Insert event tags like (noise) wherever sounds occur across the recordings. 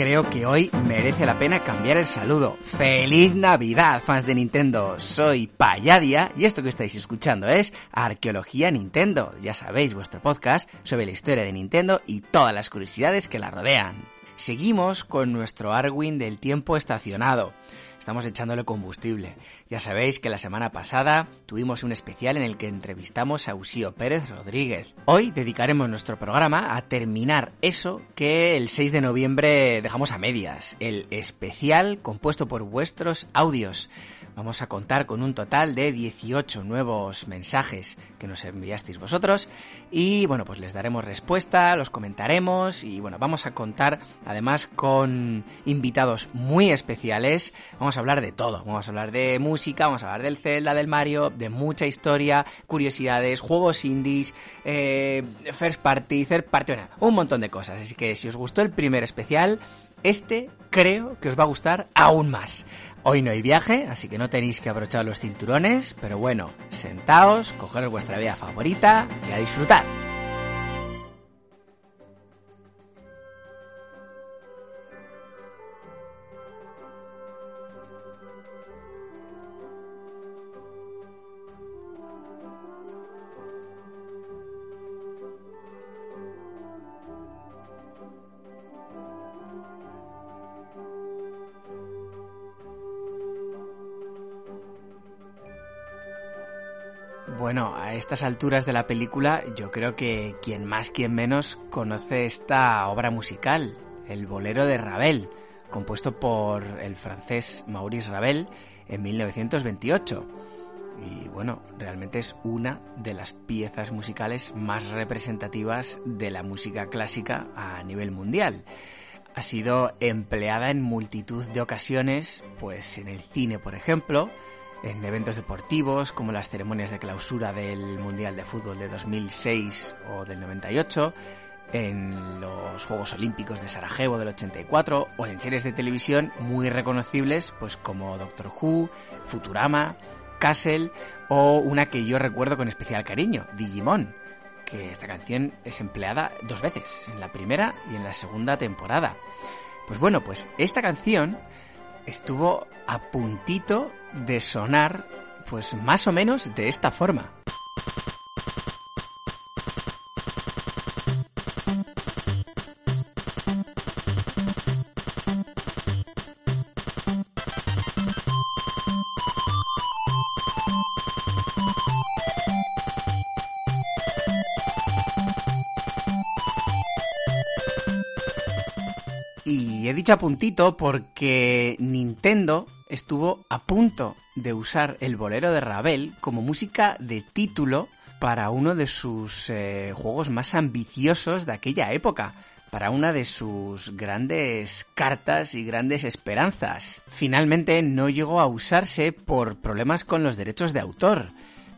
Creo que hoy merece la pena cambiar el saludo. ¡Feliz Navidad, fans de Nintendo! Soy Payadia y esto que estáis escuchando es Arqueología Nintendo. Ya sabéis, vuestro podcast sobre la historia de Nintendo y todas las curiosidades que la rodean. Seguimos con nuestro Arwin del tiempo estacionado estamos echándole combustible. Ya sabéis que la semana pasada tuvimos un especial en el que entrevistamos a Usío Pérez Rodríguez. Hoy dedicaremos nuestro programa a terminar eso que el 6 de noviembre dejamos a medias, el especial compuesto por vuestros audios. Vamos a contar con un total de 18 nuevos mensajes que nos enviasteis vosotros y bueno, pues les daremos respuesta, los comentaremos y bueno, vamos a contar además con invitados muy especiales. Vamos a hablar de todo, vamos a hablar de música, vamos a hablar del Zelda, del Mario, de mucha historia, curiosidades, juegos indies, eh, first party, third party, un montón de cosas. Así que si os gustó el primer especial, este creo que os va a gustar aún más. Hoy no hay viaje, así que no tenéis que abrochar los cinturones, pero bueno, sentaos, coger vuestra vida favorita y a disfrutar. Bueno, a estas alturas de la película yo creo que quien más, quien menos conoce esta obra musical, el bolero de Ravel, compuesto por el francés Maurice Ravel en 1928. Y bueno, realmente es una de las piezas musicales más representativas de la música clásica a nivel mundial. Ha sido empleada en multitud de ocasiones, pues en el cine, por ejemplo, en eventos deportivos como las ceremonias de clausura del Mundial de Fútbol de 2006 o del 98, en los Juegos Olímpicos de Sarajevo del 84 o en series de televisión muy reconocibles pues como Doctor Who, Futurama, Castle o una que yo recuerdo con especial cariño, Digimon, que esta canción es empleada dos veces, en la primera y en la segunda temporada. Pues bueno, pues esta canción estuvo a puntito de sonar, pues más o menos de esta forma. Y he dicho a puntito porque Nintendo estuvo a punto de usar el bolero de Ravel como música de título para uno de sus eh, juegos más ambiciosos de aquella época, para una de sus grandes cartas y grandes esperanzas. Finalmente no llegó a usarse por problemas con los derechos de autor.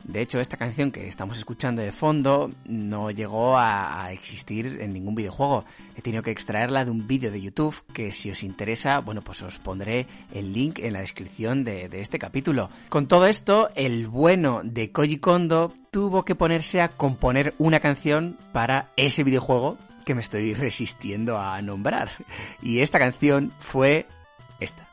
De hecho, esta canción que estamos escuchando de fondo no llegó a, existir en ningún videojuego. He tenido que extraerla de un vídeo de YouTube que si os interesa, bueno, pues os pondré el link en la descripción de, de este capítulo. Con todo esto, el bueno de Koji Kondo tuvo que ponerse a componer una canción para ese videojuego que me estoy resistiendo a nombrar. Y esta canción fue esta.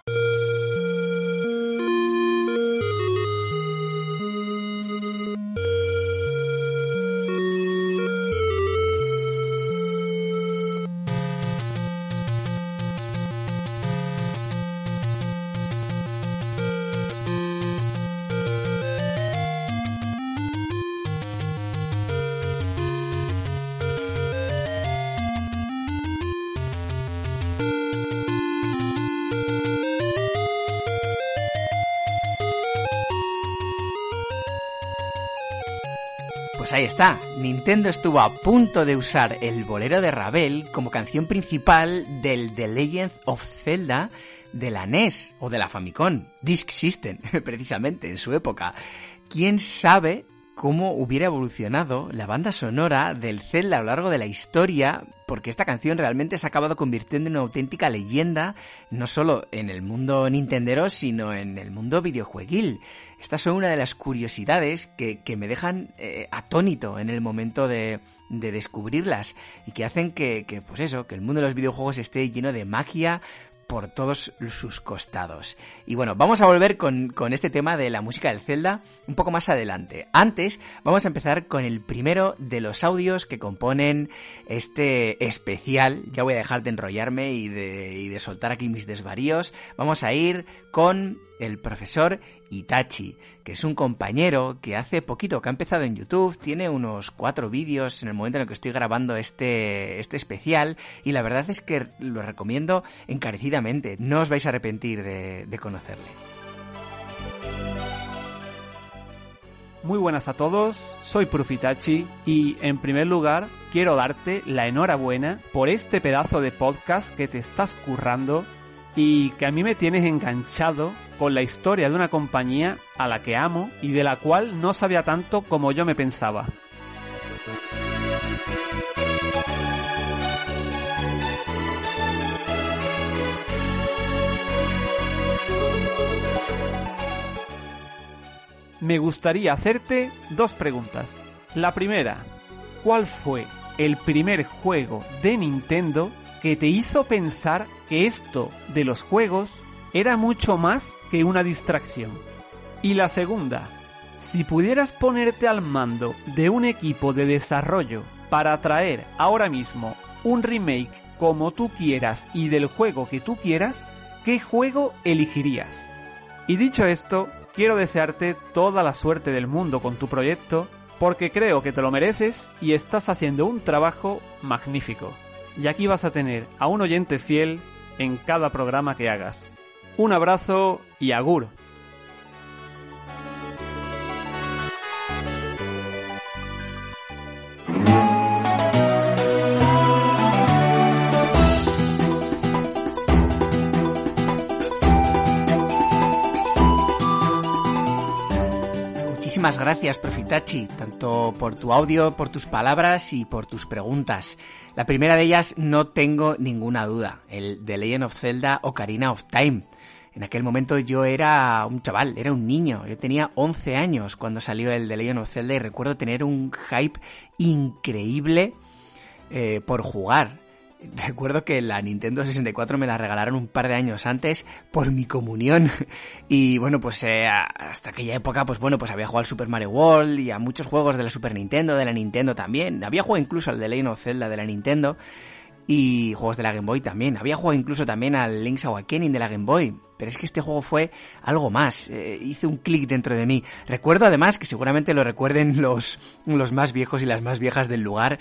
Nintendo estuvo a punto de usar el bolero de Ravel como canción principal del The Legend of Zelda de la NES o de la Famicom, Disk System, (laughs) precisamente en su época. ¿Quién sabe cómo hubiera evolucionado la banda sonora del Zelda a lo largo de la historia, porque esta canción realmente se ha acabado convirtiendo en una auténtica leyenda, no solo en el mundo nintendero, sino en el mundo videojueguil. Estas son una de las curiosidades que, me dejan eh, atónito en el momento de, de descubrirlas y que hacen que, que, pues eso, que el mundo de los videojuegos esté lleno de magia, por todos sus costados. Y bueno, vamos a volver con, con, este tema de la música del Zelda un poco más adelante. Antes, vamos a empezar con el primero de los audios que componen este especial. Ya voy a dejar de enrollarme y de, y de soltar aquí mis desvaríos. Vamos a ir con el profesor Itachi, que es un compañero que hace poquito que ha empezado en YouTube, tiene unos cuatro vídeos en el momento en el que estoy grabando este, este especial y la verdad es que lo recomiendo encarecidamente, no os vais a arrepentir de, de conocerle. Muy buenas a todos, soy Profitachi y en primer lugar quiero darte la enhorabuena por este pedazo de podcast que te estás currando y que a mí me tienes enganchado con la historia de una compañía a la que amo y de la cual no sabía tanto como yo me pensaba. Me gustaría hacerte dos preguntas. La primera, ¿cuál fue el primer juego de Nintendo que te hizo pensar que esto de los juegos era mucho más que una distracción. Y la segunda, si pudieras ponerte al mando de un equipo de desarrollo para traer ahora mismo un remake como tú quieras y del juego que tú quieras, ¿qué juego elegirías? Y dicho esto, quiero desearte toda la suerte del mundo con tu proyecto, porque creo que te lo mereces y estás haciendo un trabajo magnífico y aquí vas a tener a un oyente fiel en cada programa que hagas. Un abrazo y agur. Muchísimas gracias, Profitachi, tanto por tu audio, por tus palabras y por tus preguntas. La primera de ellas no tengo ninguna duda, el The Legend of Zelda Ocarina of Time. En aquel momento yo era un chaval, era un niño, yo tenía 11 años cuando salió el The Legend of Zelda y recuerdo tener un hype increíble eh, por jugar. Recuerdo que la Nintendo 64 me la regalaron un par de años antes por mi comunión. (laughs) Y bueno, pues eh, hasta aquella época, pues bueno, pues había jugado al Super Mario World y a muchos juegos de la Super Nintendo, de la Nintendo también. Había jugado incluso al Legend of Zelda de la Nintendo y juegos de la Game Boy también. Había jugado incluso también al Link's Awakening de la Game Boy. Pero es que este juego fue algo más. Eh, hice un clic dentro de mí. Recuerdo además que seguramente lo recuerden los, los más viejos y las más viejas del lugar,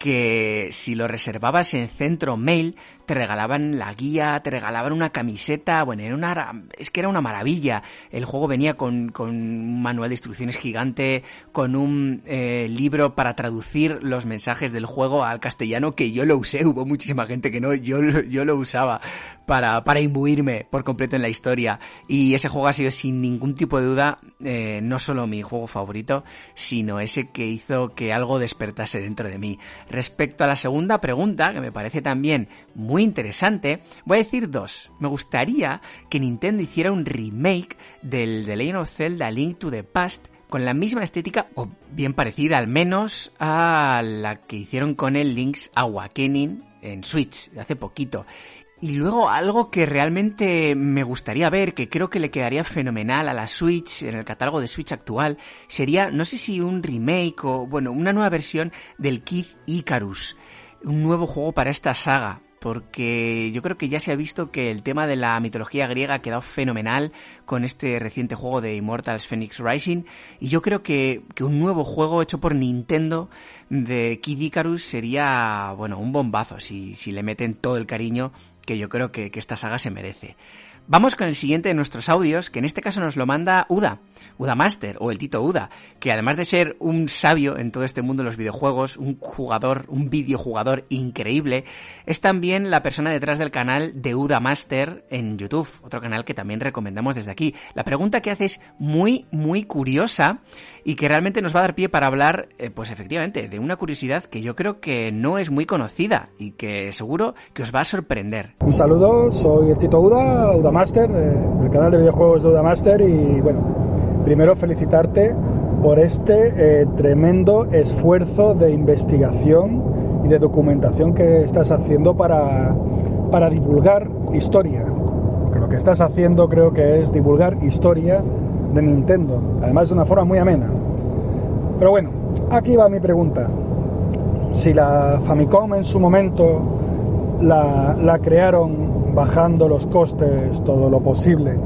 que si lo reservabas en Centro Mail, te regalaban la guía, te regalaban una camiseta, bueno, era una, es que era una maravilla. El juego venía con, con un manual de instrucciones gigante, con un eh, libro para traducir los mensajes del juego al castellano, que yo lo usé, hubo muchísima gente que no, yo, yo lo usaba para, para imbuirme por completo en la historia. Y ese juego ha sido sin ningún tipo de duda eh, no solo mi juego favorito, sino ese que hizo que algo despertase dentro de mí. Respecto a la segunda pregunta, que me parece también muy interesante, voy a decir dos. Me gustaría que Nintendo hiciera un remake del The Legend of Zelda Link to the Past con la misma estética o bien parecida al menos a la que hicieron con el Link's Awakening en Switch hace poquito. Y luego algo que realmente me gustaría ver, que creo que le quedaría fenomenal a la Switch, en el catálogo de Switch actual, sería, no sé si un remake o, bueno, una nueva versión del Kid Icarus. Un nuevo juego para esta saga porque yo creo que ya se ha visto que el tema de la mitología griega ha quedado fenomenal con este reciente juego de Immortals Phoenix Rising y yo creo que, que un nuevo juego hecho por Nintendo de Kid Icarus sería, bueno, un bombazo si, si le meten todo el cariño que yo creo que, esta saga se merece. Vamos con el siguiente de nuestros audios, que en este caso nos lo manda Uda, Uda Master, o el Tito Uda, que además de ser un sabio en todo este mundo de los videojuegos, un jugador, un videojugador increíble, es también la persona detrás del canal de Uda Master en YouTube, otro canal que también recomendamos desde aquí. La pregunta que hace es muy, muy curiosa y que realmente nos va a dar pie para hablar, eh, pues efectivamente, de una curiosidad que yo creo que no es muy conocida y que seguro que os va a sorprender. Un saludo, soy el Tito Uda, Uda Master, del canal de videojuegos de Uda Master y bueno, primero felicitarte por este eh, tremendo esfuerzo de investigación y de documentación que estás haciendo para, para divulgar historia. Lo que estás haciendo creo que es divulgar historia de Nintendo, además de una forma muy amena. Pero bueno, aquí va mi pregunta. Si la Famicom en su momento la, crearon bajando los costes todo lo posible,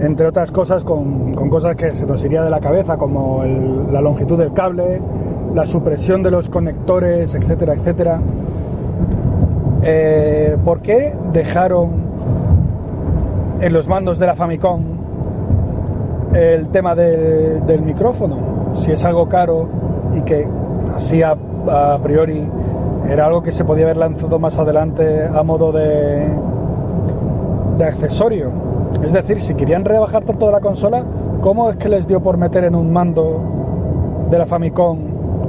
entre otras cosas con, con cosas que se nos iría de la cabeza, como la longitud del cable, la supresión de los conectores, etcétera, etcétera. Eh, ¿Por qué dejaron en los mandos de la Famicom el tema del, del micrófono? Si es algo caro y que así a, priori era algo que se podía haber lanzado más adelante a modo de, de accesorio. Es decir, si querían rebajar tanto la consola, ¿cómo es que les dio por meter en un mando de la Famicom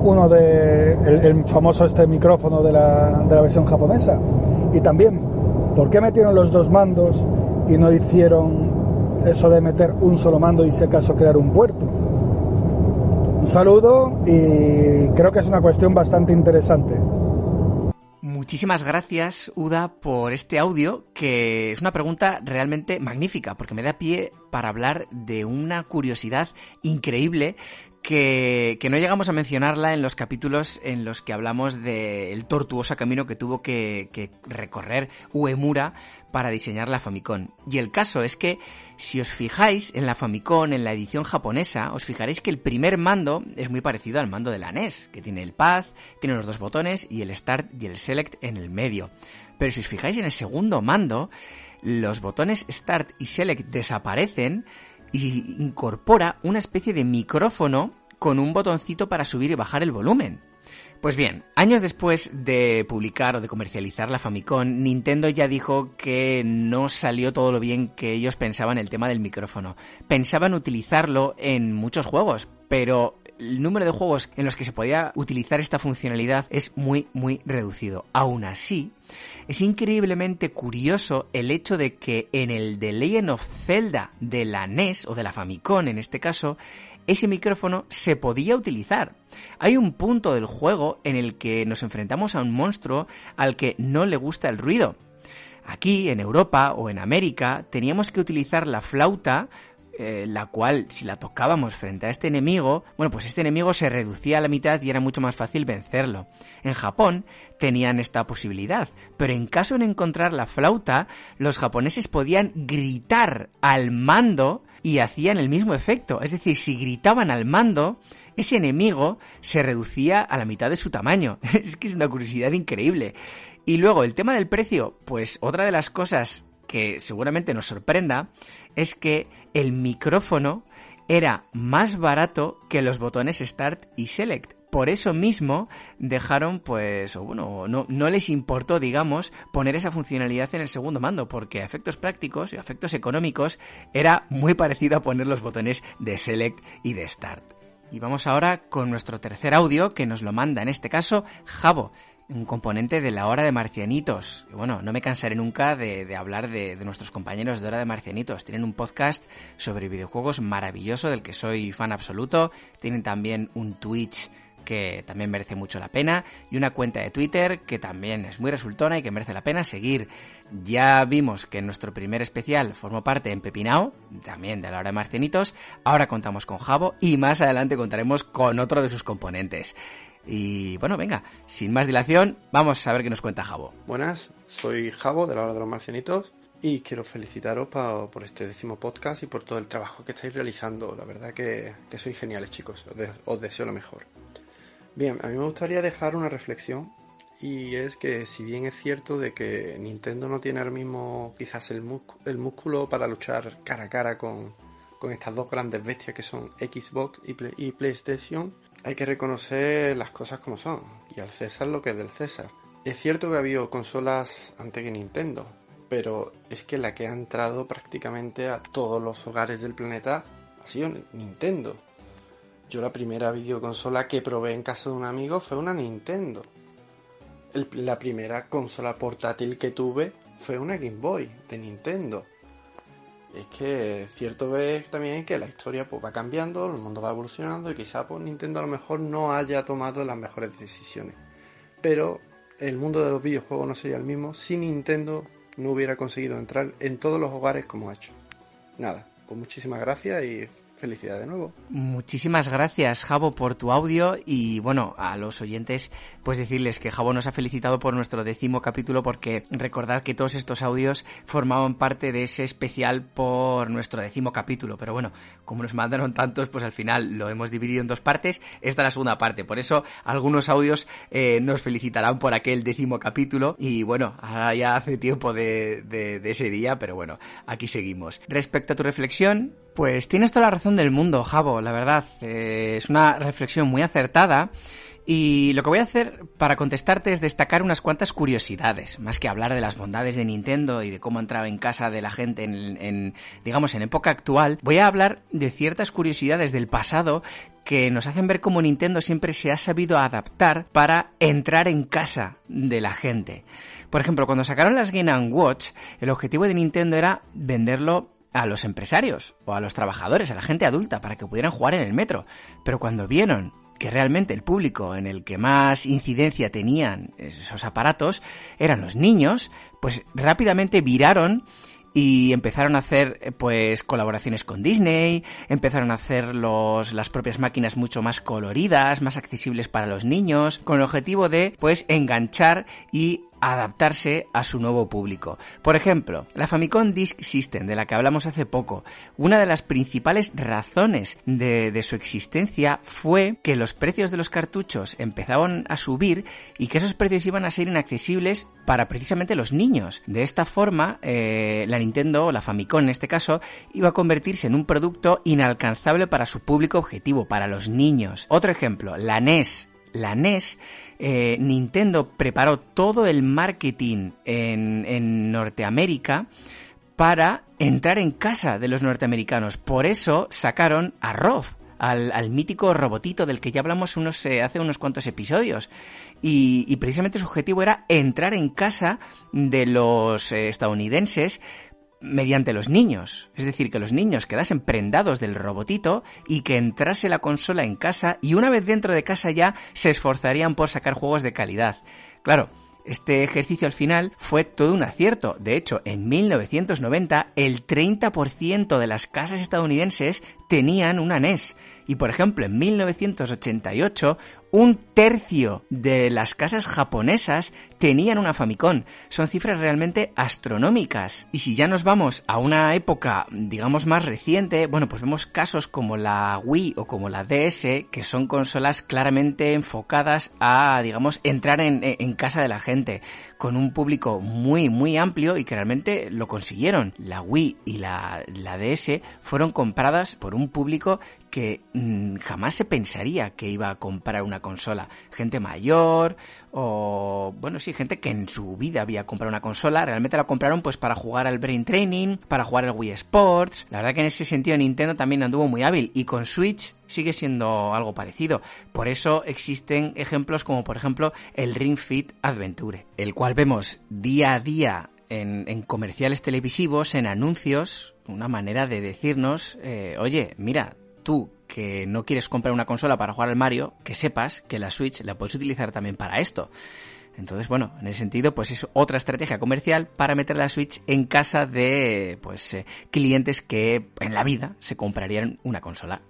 uno de el, el famoso este micrófono de la, de la versión japonesa? Y también, ¿por qué metieron los dos mandos y no hicieron eso de meter un solo mando y si acaso crear un puerto? Un saludo y creo que es una cuestión bastante interesante. Muchísimas gracias, Uda, por este audio, que es una pregunta realmente magnífica, porque me da pie para hablar de una curiosidad increíble que, que no llegamos a mencionarla en los capítulos en los que hablamos del tortuoso camino que tuvo que, que recorrer Uemura para diseñar la Famicom. Y el caso es que, si os fijáis en la Famicom, en la edición japonesa, os fijaréis que el primer mando es muy parecido al mando de la NES, que tiene el pad, tiene los dos botones y el Start y el Select en el medio. Pero si os fijáis en el segundo mando, los botones Start y Select desaparecen y incorpora una especie de micrófono con un botoncito para subir y bajar el volumen. Pues bien, años después de publicar o de comercializar la Famicom, Nintendo ya dijo que no salió todo lo bien que ellos pensaban el tema del micrófono. Pensaban utilizarlo en muchos juegos, pero el número de juegos en los que se podía utilizar esta funcionalidad es muy, muy reducido. Aún así, es increíblemente curioso el hecho de que en el The Legend of Zelda de la NES, o de la Famicom en este caso, ese micrófono se podía utilizar. Hay un punto del juego en el que nos enfrentamos a un monstruo al que no le gusta el ruido. Aquí, en Europa o en América, teníamos que utilizar la flauta eh, la cual si la tocábamos frente a este enemigo, bueno, pues este enemigo se reducía a la mitad y era mucho más fácil vencerlo. En Japón tenían esta posibilidad, pero en caso de encontrar la flauta, los japoneses podían gritar al mando y hacían el mismo efecto. Es decir, si gritaban al mando, ese enemigo se reducía a la mitad de su tamaño. (laughs) Es que es una curiosidad increíble. Y luego, el tema del precio, pues otra de las cosas que seguramente nos sorprenda es que el micrófono era más barato que los botones Start y Select. Por eso mismo dejaron, pues, o bueno, no, no les importó, digamos, poner esa funcionalidad en el segundo mando, porque a efectos prácticos y a efectos económicos era muy parecido a poner los botones de Select y de Start. Y vamos ahora con nuestro tercer audio, que nos lo manda en este caso Javo un componente de la hora de Marcianitos. Bueno, no me cansaré nunca de, hablar de, de, nuestros compañeros de hora de Marcianitos. Tienen un podcast sobre videojuegos maravilloso del que soy fan absoluto. Tienen también un Twitch que también merece mucho la pena y una cuenta de Twitter que también es muy resultona y que merece la pena seguir. Ya vimos que en nuestro primer especial formó parte en Pepinao, también de la hora de Marcianitos. Ahora contamos con Javo y más adelante contaremos con otro de sus componentes. Y bueno, venga, sin más dilación, vamos a ver qué nos cuenta Javo. Buenas, soy Javo de la Hora de los Marcianitos y quiero felicitaros por este décimo podcast y por todo el trabajo que estáis realizando. La verdad que, que sois geniales, chicos. Os, os, deseo lo mejor. Bien, a mí me gustaría dejar una reflexión y es que si bien es cierto de que Nintendo no tiene ahora mismo quizás el, el músculo para luchar cara a cara con, con estas dos grandes bestias que son Xbox y, Play y PlayStation, hay que reconocer las cosas como son y al César lo que es del César. Es cierto que ha habido consolas antes que Nintendo, pero es que la que ha entrado prácticamente a todos los hogares del planeta ha sido Nintendo. Yo la primera videoconsola que probé en casa de un amigo fue una Nintendo. La primera consola portátil que tuve fue una Game Boy de Nintendo. Es que cierto es también que la historia pues, va cambiando, el mundo va evolucionando y quizá pues, Nintendo a lo mejor no haya tomado las mejores decisiones. Pero el mundo de los videojuegos no sería el mismo si Nintendo no hubiera conseguido entrar en todos los hogares como ha hecho. Nada, pues muchísimas gracias y felicidad de nuevo. Muchísimas gracias, Javo, por tu audio y bueno, a los oyentes, pues decirles que Javo nos ha felicitado por nuestro décimo capítulo porque recordad que todos estos audios formaban parte de ese especial por nuestro décimo capítulo, pero bueno, como nos mandaron tantos, pues al final lo hemos dividido en dos partes, esta es la segunda parte, por eso algunos audios eh, nos felicitarán por aquel décimo capítulo y bueno, ahora ya hace tiempo de, de ese día, pero bueno, aquí seguimos. Respecto a tu reflexión, pues tienes toda la razón del mundo, Javo, la verdad. Eh, es una reflexión muy acertada. Y lo que voy a hacer para contestarte es destacar unas cuantas curiosidades, más que hablar de las bondades de Nintendo y de cómo entraba en casa de la gente en, en, digamos, en época actual. Voy a hablar de ciertas curiosidades del pasado que nos hacen ver cómo Nintendo siempre se ha sabido adaptar para entrar en casa de la gente. Por ejemplo, cuando sacaron las Game Watch, el objetivo de Nintendo era venderlo a los empresarios o a los trabajadores, a la gente adulta, para que pudieran jugar en el metro. Pero cuando vieron que realmente el público en el que más incidencia tenían esos aparatos eran los niños, pues rápidamente viraron y empezaron a hacer pues colaboraciones con Disney, empezaron a hacer los, las propias máquinas mucho más coloridas, más accesibles para los niños, con el objetivo de pues enganchar y adaptarse a su nuevo público. Por ejemplo, la Famicom Disk System, de la que hablamos hace poco, una de las principales razones de, su existencia fue que los precios de los cartuchos empezaban a subir y que esos precios iban a ser inaccesibles para precisamente los niños. De esta forma, eh, la Nintendo, o la Famicom en este caso, iba a convertirse en un producto inalcanzable para su público objetivo, para los niños. Otro ejemplo, la NES. La NES eh, Nintendo preparó todo el marketing en, Norteamérica para entrar en casa de los norteamericanos. Por eso sacaron a Roth, al, mítico robotito del que ya hablamos unos, eh, hace unos cuantos episodios. Y, precisamente su objetivo era entrar en casa de los eh, estadounidenses mediante los niños. Es decir, que los niños quedasen prendados del robotito y que entrase la consola en casa y una vez dentro de casa ya se esforzarían por sacar juegos de calidad. Claro, este ejercicio al final fue todo un acierto. De hecho, en 1990 el 30% de las casas estadounidenses tenían una NES. Y por ejemplo, en 1988 un tercio de las casas japonesas tenían una Famicom. Son cifras realmente astronómicas. Y si ya nos vamos a una época, digamos, más reciente, bueno, pues vemos casos como la Wii o como la DS, que son consolas claramente enfocadas a, digamos, entrar en, casa de la gente, con un público muy, muy amplio y que realmente lo consiguieron. La Wii y la, la DS fueron compradas por un público que mm, jamás se pensaría que iba a comprar una consola. Gente mayor o, bueno, sí, gente que en su vida había comprado una consola, realmente la compraron pues para jugar al Brain Training, para jugar al Wii Sports. La verdad que en ese sentido Nintendo también anduvo muy hábil y con Switch sigue siendo algo parecido. Por eso existen ejemplos como por ejemplo el Ring Fit Adventure, el cual vemos día a día en, comerciales televisivos, en anuncios, una manera de decirnos, eh, oye, mira, tú que no quieres comprar una consola para jugar al Mario, que sepas que la Switch la puedes utilizar también para esto. Entonces, bueno, en ese sentido, pues es otra estrategia comercial para meter la Switch en casa de pues eh, clientes que en la vida se comprarían una consola.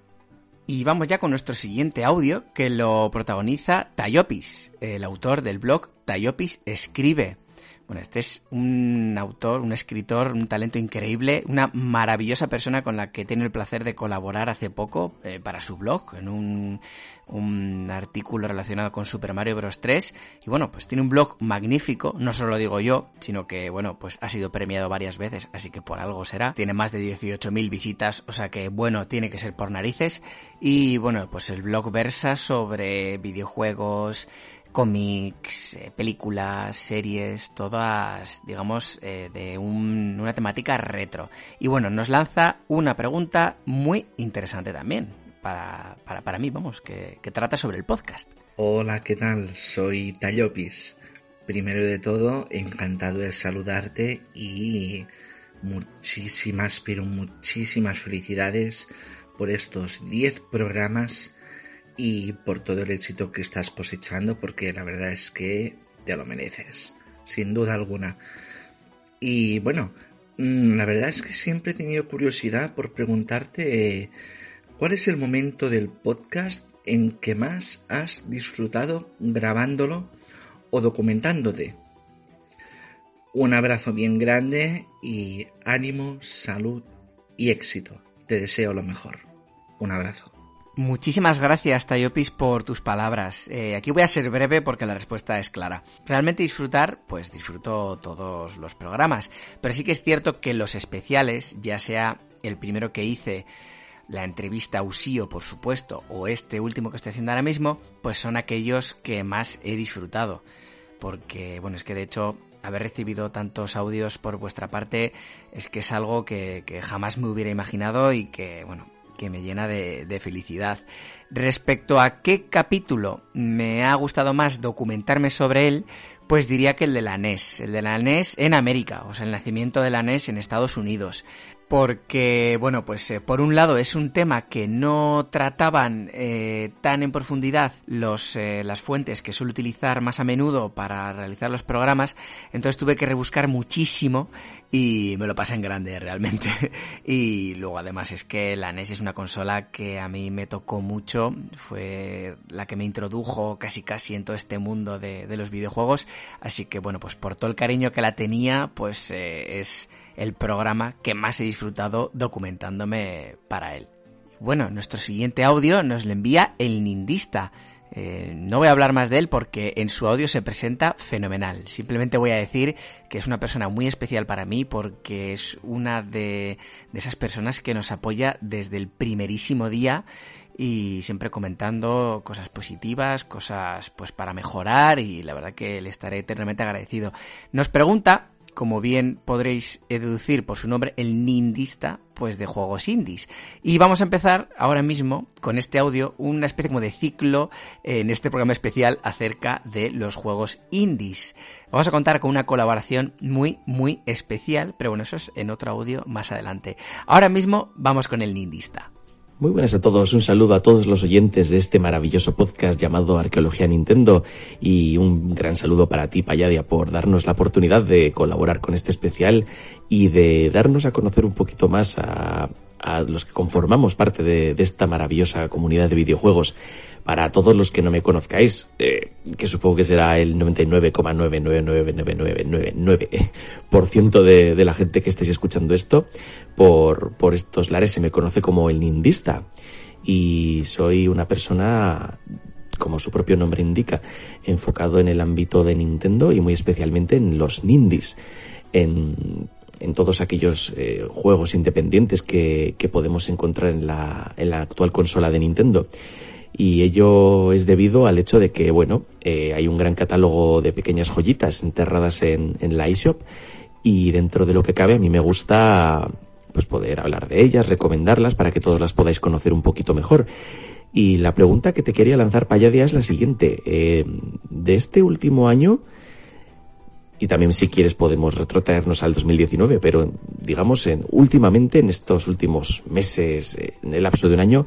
Y vamos ya con nuestro siguiente audio que lo protagoniza Tayopis, el autor del blog Tayopis Escribe. Bueno, este es un autor, un escritor, un talento increíble, una maravillosa persona con la que tiene el placer de colaborar hace poco eh, para su blog, en un, un, artículo relacionado con Super Mario Bros. 3. Y bueno, pues tiene un blog magnífico, no solo lo digo yo, sino que bueno, pues ha sido premiado varias veces, así que por algo será. Tiene más de 18.000 visitas, o sea que bueno, tiene que ser por narices. Y bueno, pues el blog versa sobre videojuegos, cómics, eh, películas, series, todas, digamos, eh, de una temática retro. Y bueno, nos lanza una pregunta muy interesante también, para, para, para mí, vamos, que, que, trata sobre el podcast. Hola, ¿qué tal? Soy Tallopis. Primero de todo, encantado de saludarte y muchísimas, pero muchísimas felicidades por estos 10 programas y por todo el éxito que estás cosechando, porque la verdad es que te lo mereces, sin duda alguna. Y bueno, mm, la verdad es que siempre he tenido curiosidad por preguntarte cuál es el momento del podcast en que más has disfrutado grabándolo o documentándote. Un abrazo bien grande y ánimo, salud y éxito. Te deseo lo mejor. Un abrazo. Muchísimas gracias, Tayopis, por tus palabras. Eh, aquí voy a ser breve porque la respuesta es clara. Realmente disfrutar, pues disfruto todos los programas, pero sí que es cierto que los especiales, ya sea el primero que hice, la entrevista a Usío, por supuesto, o este último que estoy haciendo ahora mismo, pues son aquellos que más he disfrutado. Porque, bueno, es que de hecho haber recibido tantos audios por vuestra parte es que es algo que, que jamás me hubiera imaginado y que, bueno, que me llena de, de, felicidad. Respecto a qué capítulo me ha gustado más documentarme sobre él, pues diría que el de la NES, el de la NES en América, o sea, el nacimiento de la NES en Estados Unidos porque, bueno, pues eh, por un lado es un tema que no trataban eh, tan en profundidad los, eh, las fuentes que suelo utilizar más a menudo para realizar los programas, entonces tuve que rebuscar muchísimo y me lo pasé en grande realmente. (laughs) y luego además es que la NES es una consola que a mí me tocó mucho, fue la que me introdujo casi casi en todo este mundo de, de los videojuegos, así que bueno, pues por todo el cariño que la tenía, pues es el programa que más he disfrutado documentándome para él. Bueno, nuestro siguiente audio nos lo envía el Nindista. Eh, no voy a hablar más de él porque en su audio se presenta fenomenal. Simplemente voy a decir que es una persona muy especial para mí porque es una de, de esas personas que nos apoya desde el primerísimo día y siempre comentando cosas positivas, cosas pues para mejorar y la verdad que le estaré eternamente agradecido. Nos pregunta como bien podréis deducir por su nombre, el Nindista, pues de juegos indies. Y vamos a empezar ahora mismo con este audio, una especie como de ciclo en este programa especial acerca de los juegos indies. Vamos a contar con una colaboración muy, muy especial, pero bueno, eso es en otro audio más adelante. Ahora mismo vamos con el Nindista. Muy buenas a todos, un saludo a todos los oyentes de este maravilloso podcast llamado Arqueología Nintendo y un gran saludo para ti, Payadia, por darnos la oportunidad de colaborar con este especial y de darnos a conocer un poquito más a, los que conformamos parte de, esta maravillosa comunidad de videojuegos. Para todos los que no me conozcáis, eh, que supongo que será el 99,99999% de, de la gente que estéis escuchando esto, por, estos lares se me conoce como el Nindista. Y soy una persona como su propio nombre indica, enfocado en el ámbito de Nintendo y muy especialmente en los Nindies, en en todos aquellos eh, juegos independientes que, que, podemos encontrar en la, en la actual consola de Nintendo. Y ello es debido al hecho de que, bueno, eh, hay un gran catálogo de pequeñas joyitas enterradas en, en la eShop y dentro de lo que cabe a mí me gusta pues poder hablar de ellas, recomendarlas para que todos las podáis conocer un poquito mejor. Y la pregunta que te quería lanzar, Payadia, es la siguiente. Eh, de este último año, y también si quieres podemos retrotraernos al 2019, pero digamos en últimamente en estos últimos meses, en el lapso de un año,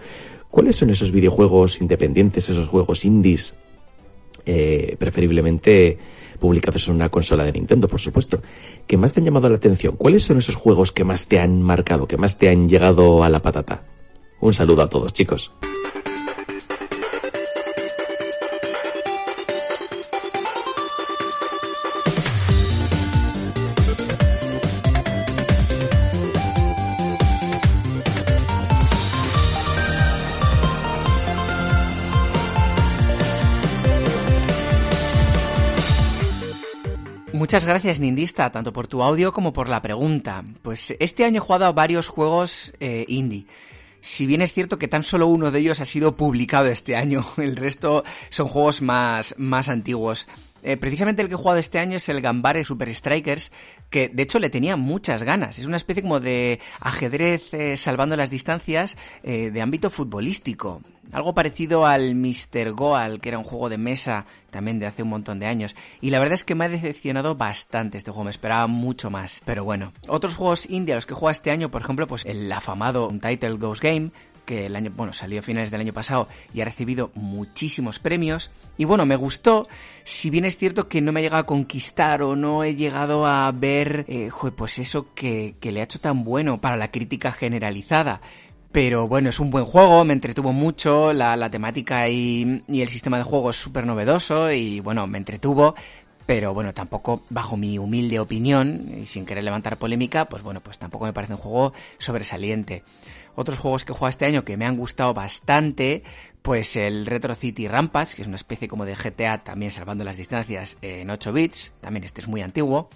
¿cuáles son esos videojuegos independientes, esos juegos indies, eh, preferiblemente publicados en una consola de Nintendo, por supuesto, que más te han llamado la atención? ¿Cuáles son esos juegos que más te han marcado, que más te han llegado a la patata? Un saludo a todos, chicos. Muchas gracias, Nindista, tanto por tu audio como por la pregunta. Pues este año he jugado a varios juegos eh, indie. Si bien es cierto que tan solo uno de ellos ha sido publicado este año, (laughs) el resto son juegos más, más antiguos. Eh, precisamente el que he jugado este año es el Gambare Super Strikers, que de hecho le tenía muchas ganas. Es una especie como de ajedrez eh, salvando las distancias eh, de ámbito futbolístico. Algo parecido al Mr. Goal, que era un juego de mesa también de hace un montón de años. Y la verdad es que me ha decepcionado bastante este juego, me esperaba mucho más. Pero bueno, otros juegos indie a los que jugado este año, por ejemplo, pues el afamado Untitled Ghost Game, que el año, bueno, salió a finales del año pasado y ha recibido muchísimos premios. Y bueno, me gustó, si bien es cierto que no me ha llegado a conquistar o no he llegado a ver, eh, pues eso que, que le ha hecho tan bueno para la crítica generalizada. Pero bueno, es un buen juego, me entretuvo mucho, la, temática y, y el sistema de juego es súper novedoso y bueno, me entretuvo, pero bueno, tampoco, bajo mi humilde opinión, y sin querer levantar polémica, pues bueno, pues tampoco me parece un juego sobresaliente. Otros juegos que he este año que me han gustado bastante, pues el Retro City Rampage, que es una especie como de GTA, también salvando las distancias en 8 bits, también este es muy antiguo.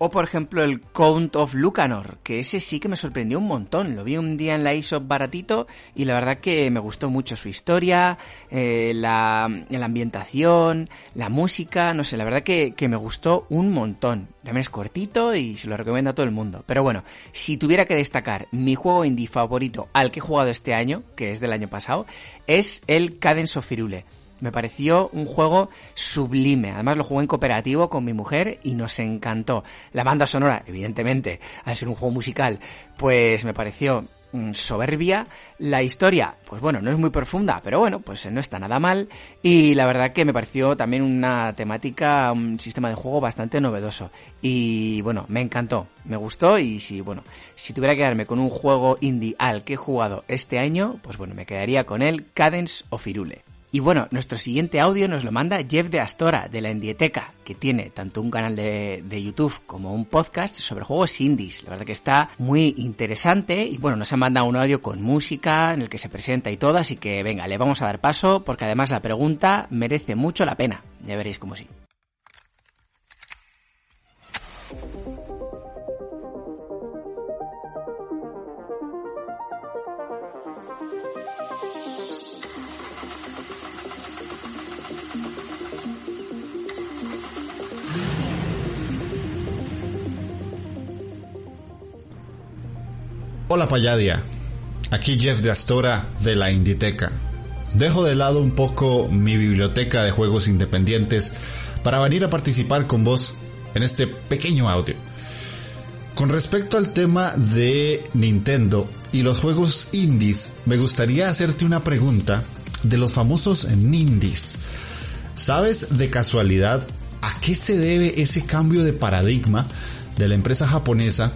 O por ejemplo el Count of Lucanor, que ese sí que me sorprendió un montón. Lo vi un día en la eShop baratito y la verdad que me gustó mucho su historia, eh, la, la, ambientación, la música, no sé, la verdad que, que, me gustó un montón. También es cortito y se lo recomiendo a todo el mundo. Pero bueno, si tuviera que destacar mi juego indie favorito al que he jugado este año, que es del año pasado, es el Cadence of Firule. Me pareció un juego sublime. Además lo jugué en cooperativo con mi mujer y nos encantó. La banda sonora, evidentemente, al ser un juego musical, pues me pareció mm, soberbia. La historia, pues bueno, no es muy profunda, pero bueno, pues no está nada mal. Y la verdad que me pareció también una temática, un sistema de juego bastante novedoso. Y bueno, me encantó, me gustó y si, bueno, si tuviera que quedarme con un juego indie al que he jugado este año, pues bueno, me quedaría con el Cadence of Irule. Y bueno, nuestro siguiente audio nos lo manda Jeff de Astora, de la Indieteca, que tiene tanto un canal de, de, YouTube como un podcast sobre juegos indies. La verdad que está muy interesante y bueno, nos ha mandado un audio con música en el que se presenta y todo, así que venga, le vamos a dar paso porque además la pregunta merece mucho la pena. Ya veréis cómo sí. Hola Payadia, aquí Jeff de Astora de la Inditeca. Dejo de lado un poco mi biblioteca de juegos independientes para venir a participar con vos en este pequeño audio. Con respecto al tema de Nintendo y los juegos indies, me gustaría hacerte una pregunta de los famosos Nindies. ¿Sabes de casualidad a qué se debe ese cambio de paradigma de la empresa japonesa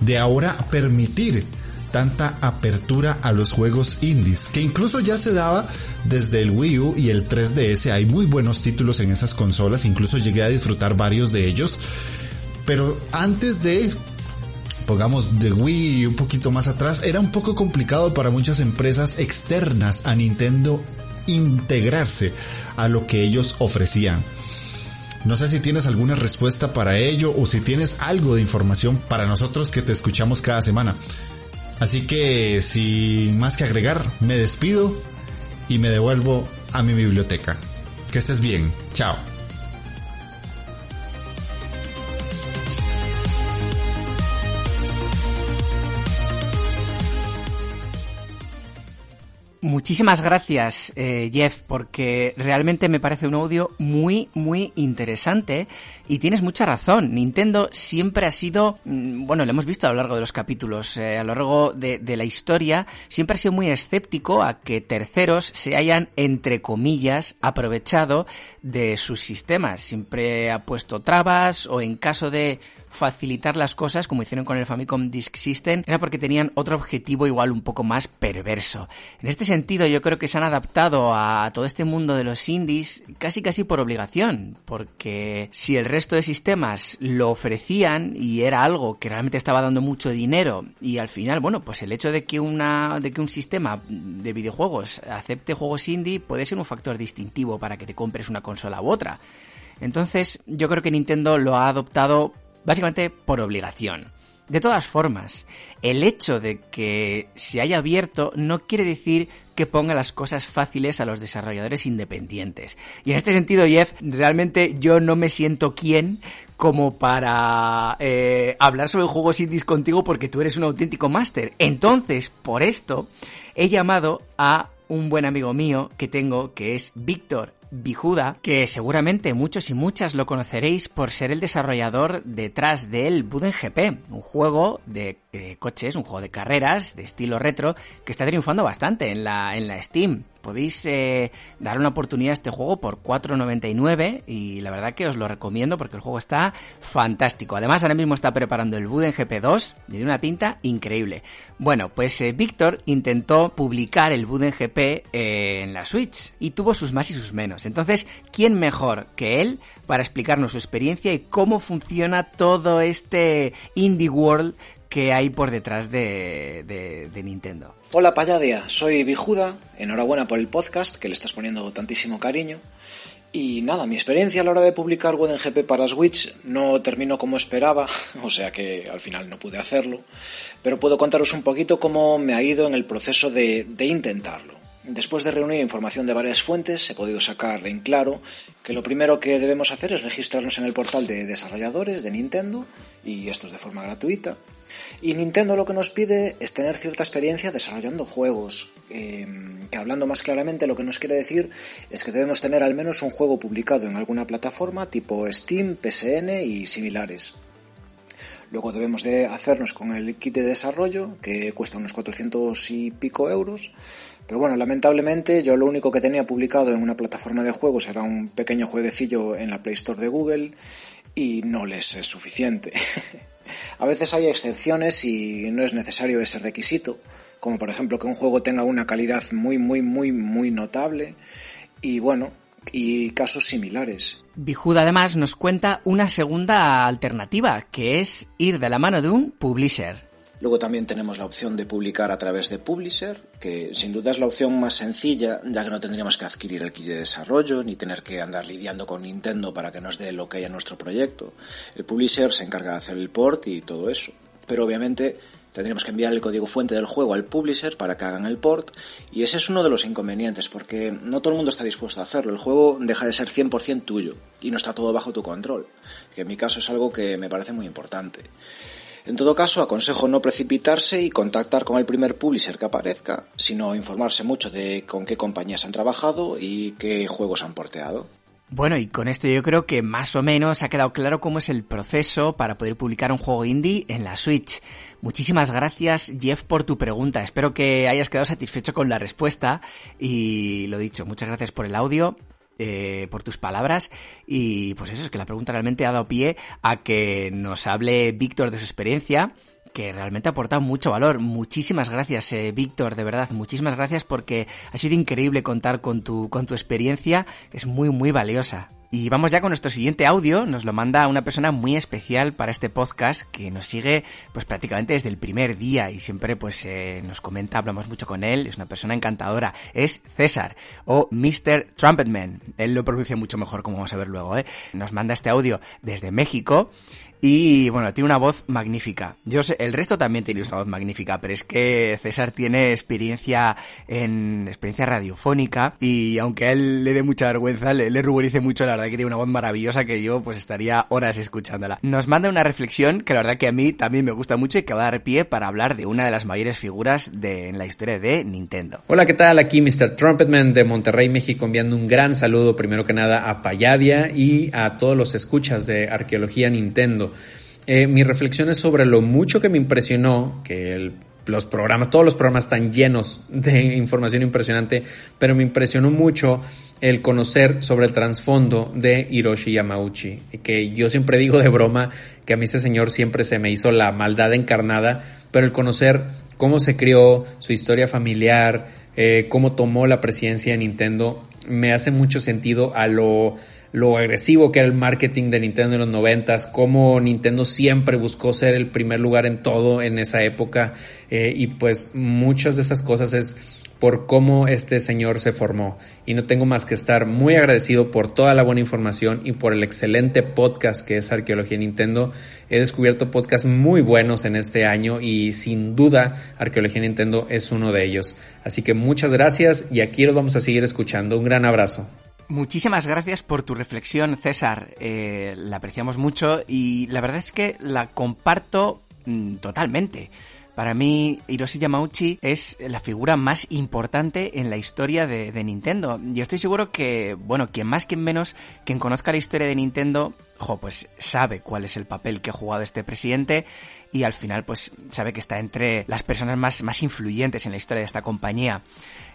de ahora permitir tanta apertura a los juegos indies, que incluso ya se daba desde el Wii U y el 3DS, hay muy buenos títulos en esas consolas, incluso llegué a disfrutar varios de ellos, pero antes de pongamos de Wii un poquito más atrás, era un poco complicado para muchas empresas externas a Nintendo integrarse a lo que ellos ofrecían. No sé si tienes alguna respuesta para ello o si tienes algo de información para nosotros que te escuchamos cada semana. Así que sin más que agregar, me despido y me devuelvo a mi biblioteca. Que estés bien. Chao. Muchísimas gracias, eh, Jeff, porque realmente me parece un audio muy, muy interesante y tienes mucha razón. Nintendo siempre ha sido, mm, bueno, lo hemos visto a lo largo de los capítulos, eh, a lo largo de, de la historia, siempre ha sido muy escéptico a que terceros se hayan, entre comillas, aprovechado de sus sistemas. Siempre ha puesto trabas o en caso de facilitar las cosas, como hicieron con el Famicom Disk System, era porque tenían otro objetivo igual un poco más perverso. En este sentido, yo creo que se han adaptado a todo este mundo de los indies casi casi por obligación, porque si el resto de sistemas lo ofrecían y era algo que realmente estaba dando mucho dinero y al final, bueno, pues el hecho de que una de que un sistema de videojuegos acepte juegos indie puede ser un factor distintivo para que te compres una consola u otra. Entonces, yo creo que Nintendo lo ha adoptado básicamente por obligación. De todas formas, el hecho de que se haya abierto no quiere decir que ponga las cosas fáciles a los desarrolladores independientes. Y en este sentido, Jeff, realmente yo no me siento quien como para eh, hablar sobre juegos indies contigo porque tú eres un auténtico máster. Entonces, por esto, he llamado a un buen amigo mío que tengo, que es Víctor Bijuda, que seguramente muchos y muchas lo conoceréis por ser el desarrollador detrás del Buden GP, un juego de, coches, un juego de carreras de estilo retro que está triunfando bastante en la, en la Steam podéis eh, dar una oportunidad a este juego por 4.99 y la verdad que os lo recomiendo porque el juego está fantástico. Además ahora mismo está preparando el Buden GP2 y tiene una pinta increíble. Bueno, pues eh, Víctor intentó publicar el Buden GP eh, en la Switch y tuvo sus más y sus menos. Entonces, ¿quién mejor que él para explicarnos su experiencia y cómo funciona todo este indie world que hay por detrás de, Nintendo. Hola Payadia, soy Bijuda, enhorabuena por el podcast que le estás poniendo tantísimo cariño. Y nada, mi experiencia a la hora de publicar GP para Switch no terminó como esperaba, (laughs) o sea que al final no pude hacerlo, pero puedo contaros un poquito cómo me ha ido en el proceso de intentarlo. Después de reunir información de varias fuentes, he podido sacar en claro que lo primero que debemos hacer es registrarnos en el portal de desarrolladores de Nintendo, y esto es de forma gratuita. Y Nintendo lo que nos pide es tener cierta experiencia desarrollando juegos, em, que hablando más claramente lo que nos quiere decir es que debemos tener al menos un juego publicado en alguna plataforma tipo Steam, PSN y similares. Luego debemos de hacernos con el kit de desarrollo, que cuesta unos 400 y pico euros, pero bueno, lamentablemente yo lo único que tenía publicado en una plataforma de juegos era un pequeño jueguecillo en la Play Store de Google y no les es suficiente. (laughs) A veces hay excepciones y no es necesario ese requisito, como por ejemplo que un juego tenga una calidad muy, muy, muy, muy notable y bueno, y casos similares. Bijuda además nos cuenta una segunda alternativa, que es ir de la mano de un publisher. Luego también tenemos la opción de publicar a través de Publisher, que sin duda es la opción más sencilla, ya que no tendríamos que adquirir el kit de desarrollo ni tener que andar lidiando con Nintendo para que nos dé lo que hay en nuestro proyecto. El Publisher se encarga de hacer el port y todo eso. Pero obviamente tendríamos que enviar el código fuente del juego al publisher para que hagan el port y ese es uno de los inconvenientes porque no todo el mundo está dispuesto a hacerlo. El juego deja de ser 100% tuyo y no está todo bajo tu control, que en mi caso es algo que me parece muy importante. En todo caso, aconsejo no precipitarse y contactar con el primer publisher que aparezca, sino informarse mucho de con qué compañías han trabajado y qué juegos han porteado. Bueno, y con esto yo creo que más o menos ha quedado claro cómo es el proceso para poder publicar un juego indie en la Switch. Muchísimas gracias, Jeff, por tu pregunta. Espero que hayas quedado satisfecho con la respuesta. Y lo dicho, muchas gracias por el audio eh, por tus palabras y pues eso es que la pregunta realmente ha dado pie a que nos hable Víctor de su experiencia que realmente ha aportado mucho valor. Muchísimas gracias, eh, Víctor, de verdad, muchísimas gracias porque ha sido increíble contar con tu, con tu experiencia, es muy, muy valiosa. Y vamos ya con nuestro siguiente audio, nos lo manda una persona muy especial para este podcast que nos sigue pues prácticamente desde el primer día y siempre pues eh, nos comenta, hablamos mucho con él, es una persona encantadora, es César o Mr. Trumpetman, él lo pronuncia mucho mejor como vamos a ver luego, ¿eh? nos manda este audio desde México y bueno, tiene una voz magnífica. Yo sé, el resto también tiene una voz magnífica, pero es que César tiene experiencia en experiencia radiofónica y aunque a él le dé mucha vergüenza, le, ruborice mucho, la verdad que tiene una voz maravillosa que yo pues estaría horas escuchándola. Nos manda una reflexión que la verdad que a mí también me gusta mucho y que va a dar pie para hablar de una de las mayores figuras de, en la historia de Nintendo. Hola, ¿qué tal? Aquí Mr. Trumpetman de Monterrey, México, enviando un gran saludo primero que nada a Payadia y a todos los escuchas de Arqueología Nintendo. Eh, mi reflexión es sobre lo mucho que me impresionó que los programas, todos los programas están llenos de (laughs) información impresionante, pero me impresionó mucho el conocer sobre el trasfondo de Hiroshi Yamauchi, que yo siempre digo de broma que a mí ese señor siempre se me hizo la maldad encarnada, pero el conocer cómo se crió, su historia familiar, eh, cómo tomó la presidencia de Nintendo, me hace mucho sentido a lo lo agresivo que era el marketing de Nintendo en los noventas, cómo Nintendo siempre buscó ser el primer lugar en todo en esa época eh, y pues muchas de esas cosas es por cómo este señor se formó. Y no tengo más que estar muy agradecido por toda la buena información y por el excelente podcast que es Arqueología Nintendo. He descubierto podcasts muy buenos en este año y sin duda Arqueología Nintendo es uno de ellos. Así que muchas gracias y aquí los vamos a seguir escuchando. Un gran abrazo. Muchísimas gracias por tu reflexión, César. Eh, la apreciamos mucho y la verdad es que la comparto mm, totalmente. Para mí, Hiroshi Yamauchi es la figura más importante en la historia de, Nintendo. Y estoy seguro que, bueno, quien más, quien menos, quien conozca la historia de Nintendo, jo, pues sabe cuál es el papel que ha jugado este presidente y al final, pues sabe que está entre las personas más, más influyentes en la historia de esta compañía.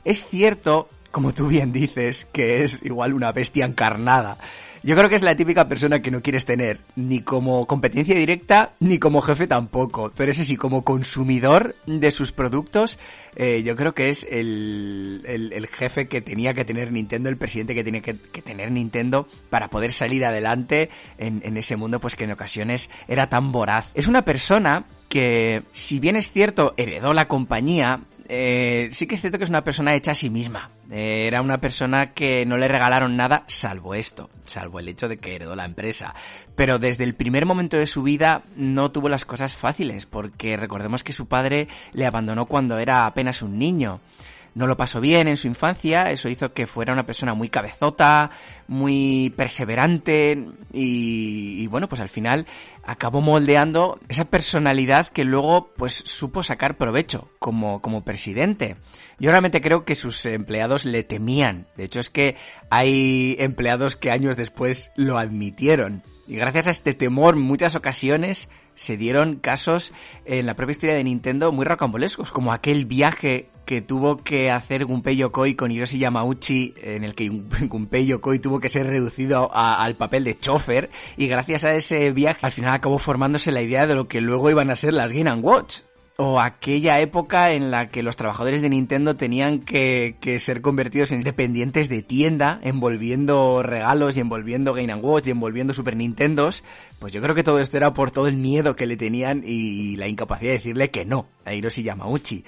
Es cierto, como tú bien dices, que es igual una bestia encarnada. Yo creo que es la típica persona que no quieres tener, ni como competencia directa, ni como jefe tampoco. Pero ese sí, como consumidor de sus productos, eh, yo creo que es el, el, jefe que tenía que tener Nintendo, el presidente que tiene que, tener Nintendo para poder salir adelante en ese mundo, pues que en ocasiones era tan voraz. Es una persona que, si bien es cierto, heredó la compañía, eh, sí que es cierto que es una persona hecha a sí misma. Eh, era una persona que no le regalaron nada salvo esto, salvo el hecho de que heredó la empresa. Pero desde el primer momento de su vida no tuvo las cosas fáciles, porque recordemos que su padre le abandonó cuando era apenas un niño no lo pasó bien en su infancia, eso hizo que fuera una persona muy cabezota, muy perseverante y, bueno, pues al final acabó moldeando esa personalidad que luego pues supo sacar provecho como, como presidente. Yo realmente creo que sus empleados le temían, de hecho es que hay empleados que años después lo admitieron. Y gracias a este temor, en muchas ocasiones se dieron casos en la propia historia de Nintendo muy rocambolescos, como aquel viaje que tuvo que hacer Gunpei Yokoi con Hiroshi Yamauchi, en el que (laughs) Gunpei Yokoi tuvo que ser reducido al papel de chofer, y gracias a ese viaje al final acabó formándose la idea de lo que luego iban a ser las Game Watch o aquella época en la que los trabajadores de Nintendo tenían que, ser convertidos en dependientes de tienda, envolviendo regalos y envolviendo Game Watch y envolviendo Super Nintendos, pues yo creo que todo esto era por todo el miedo que le tenían y la incapacidad de decirle que no a Hiroshi Yamauchi.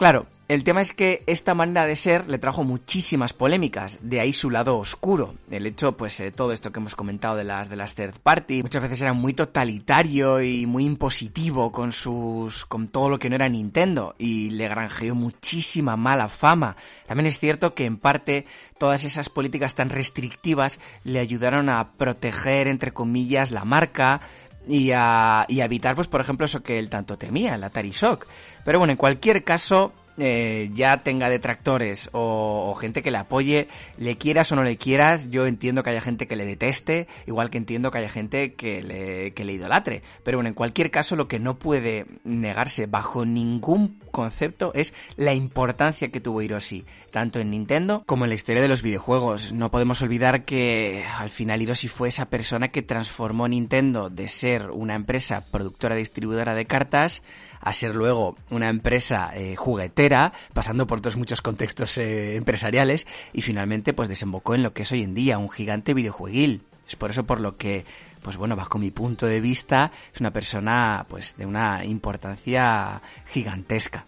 Claro, el tema es que esta manera de ser le trajo muchísimas polémicas, de ahí su lado oscuro. El hecho, pues, eh, todo esto que hemos comentado de las de las third party, muchas veces era muy totalitario y muy impositivo con sus con todo lo que no era Nintendo y le granjeó muchísima mala fama. También es cierto que en parte todas esas políticas tan restrictivas le ayudaron a proteger entre comillas la marca y a, y evitar, pues, por ejemplo, eso que él tanto temía, el Atari Shock. Pero bueno, en cualquier caso, eh, ya tenga detractores o, gente que le apoye, le quieras o no le quieras, yo entiendo que haya gente que le deteste, igual que entiendo que haya gente que le, que le idolatre. Pero bueno, en cualquier caso, lo que no puede negarse bajo ningún concepto es la importancia que tuvo Hiroshi, tanto en Nintendo como en la historia de los videojuegos. No podemos olvidar que al final Hiroshi fue esa persona que transformó Nintendo de ser una empresa productora distribuidora de cartas a ser luego una empresa eh, juguetera, pasando por todos muchos contextos eh, empresariales y finalmente pues desembocó en lo que es hoy en día un gigante videojueguil. Es por eso por lo que, pues bueno, bajo mi punto de vista, es una persona pues de una importancia gigantesca.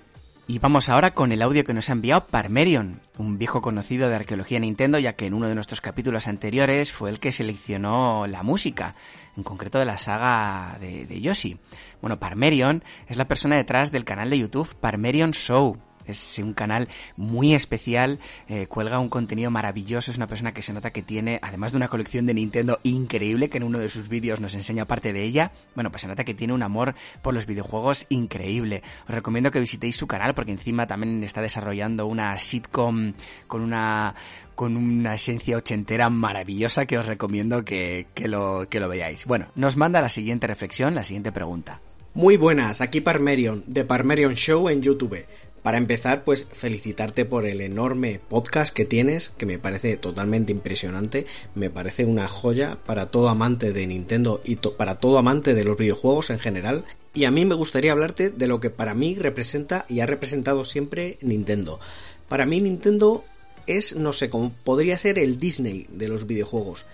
Y vamos ahora con el audio que nos ha enviado Parmerion, un viejo conocido de arqueología Nintendo, ya que en uno de nuestros capítulos anteriores fue el que seleccionó la música, en concreto de la saga de, de Yoshi. Bueno, Parmerion es la persona detrás del canal de YouTube Parmerion Show, es un canal muy especial, eh, cuelga un contenido maravilloso, es una persona que se nota que tiene, además de una colección de Nintendo increíble, que en uno de sus vídeos nos enseña parte de ella, bueno, pues se nota que tiene un amor por los videojuegos increíble. Os recomiendo que visitéis su canal porque encima también está desarrollando una sitcom con una con una esencia ochentera maravillosa que os recomiendo que, que, lo, que lo veáis. Bueno, nos manda la siguiente reflexión, la siguiente pregunta. Muy buenas, aquí Parmerion, de Parmerion Show en YouTube. Para empezar, pues felicitarte por el enorme podcast que tienes, que me parece totalmente impresionante, me parece una joya para todo amante de Nintendo y para todo amante de los videojuegos en general. Y a mí me gustaría hablarte de lo que para mí representa y ha representado siempre Nintendo. Para mí Nintendo es, no sé, como podría ser el Disney de los videojuegos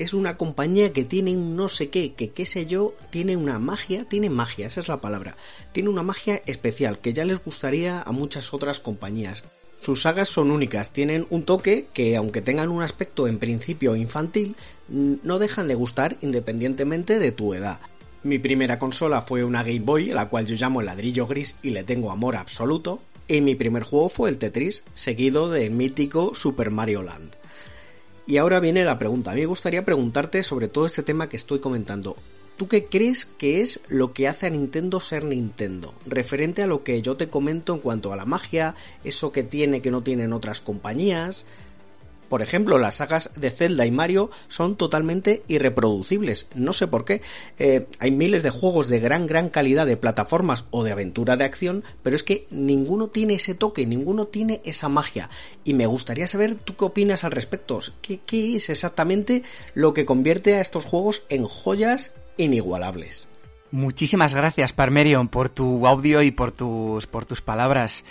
es una compañía que tiene un no sé qué, que qué sé yo, tiene una magia, tiene magia, esa es la palabra. Tiene una magia especial que ya les gustaría a muchas otras compañías. Sus sagas son únicas, tienen un toque que, aunque tengan un aspecto en principio infantil, no dejan de gustar independientemente de tu edad. Mi primera consola fue una Game Boy, la cual yo llamo el ladrillo gris y le tengo amor absoluto, y mi primer juego fue el Tetris, seguido del mítico Super Mario Land. Y ahora viene la pregunta. A mí me gustaría preguntarte sobre todo este tema que estoy comentando. ¿Tú qué crees que es lo que hace a Nintendo ser Nintendo? Referente a lo que yo te comento en cuanto a la magia, eso que tiene que no tienen otras compañías, por ejemplo, las sagas de Zelda y Mario son totalmente irreproducibles. No sé por qué. Eh, hay miles de juegos de gran, gran calidad de plataformas o de aventura de acción, pero es que ninguno tiene ese toque, ninguno tiene esa magia. Y me gustaría saber tú qué opinas al respecto. ¿Qué, es exactamente lo que convierte a estos juegos en joyas inigualables? Muchísimas gracias, Parmerion, por tu audio y por tus, por tus palabras.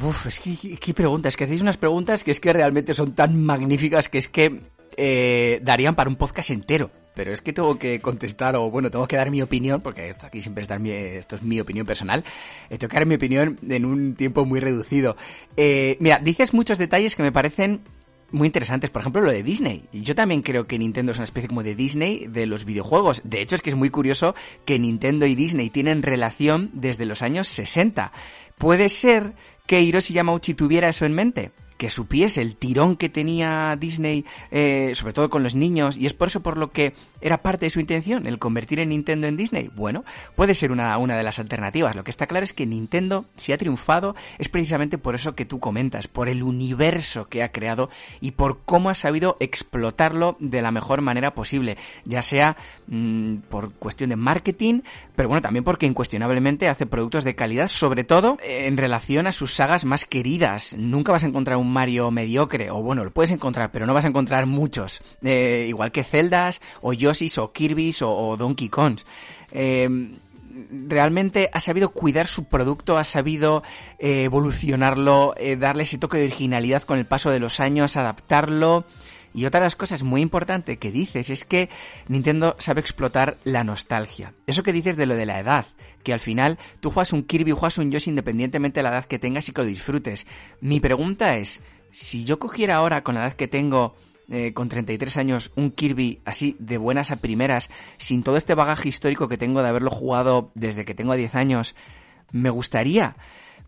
Uf, es que, qué preguntas, que hacéis unas preguntas que es que realmente son tan magníficas que es que eh, darían para un podcast entero. Pero es que tengo que contestar, o bueno, tengo que dar mi opinión, porque aquí siempre es mi, esto es mi opinión personal. Eh, tengo que dar mi opinión en un tiempo muy reducido. Eh, mira, dices muchos detalles que me parecen muy interesantes. Por ejemplo, lo de Disney. Yo también creo que Nintendo es una especie como de Disney de los videojuegos. De hecho, es que es muy curioso que Nintendo y Disney tienen relación desde los años 60. Puede ser que Hiroshi Yamauchi tuviera eso en mente que supiese el tirón que tenía Disney, eh, sobre todo con los niños, y es por eso por lo que era parte de su intención, el convertir en Nintendo en Disney. Bueno, puede ser una, una de las alternativas. Lo que está claro es que Nintendo, si ha triunfado, es precisamente por eso que tú comentas, por el universo que ha creado y por cómo ha sabido explotarlo de la mejor manera posible, ya sea mm, por cuestión de marketing, pero bueno, también porque incuestionablemente hace productos de calidad, sobre todo en relación a sus sagas más queridas. Nunca vas a encontrar un Mario mediocre, o bueno, lo puedes encontrar, pero no vas a encontrar muchos. Eh, igual que Zeldas, o Yoshis, o Kirby's, o, Donkey Kongs. Eh, realmente ha sabido cuidar su producto, ha sabido eh, evolucionarlo, darle ese toque de originalidad con el paso de los años, adaptarlo. Y otra de las cosas muy importantes que dices es que Nintendo sabe explotar la nostalgia. Eso que dices de lo de la edad que al final tú juegas un Kirby, juegas un Yoshi independientemente de la edad que tengas y que lo disfrutes. Mi pregunta es, si yo cogiera ahora con la edad que tengo, eh, con 33 años, un Kirby así de buenas a primeras, sin todo este bagaje histórico que tengo de haberlo jugado desde que tengo 10 años, ¿me gustaría?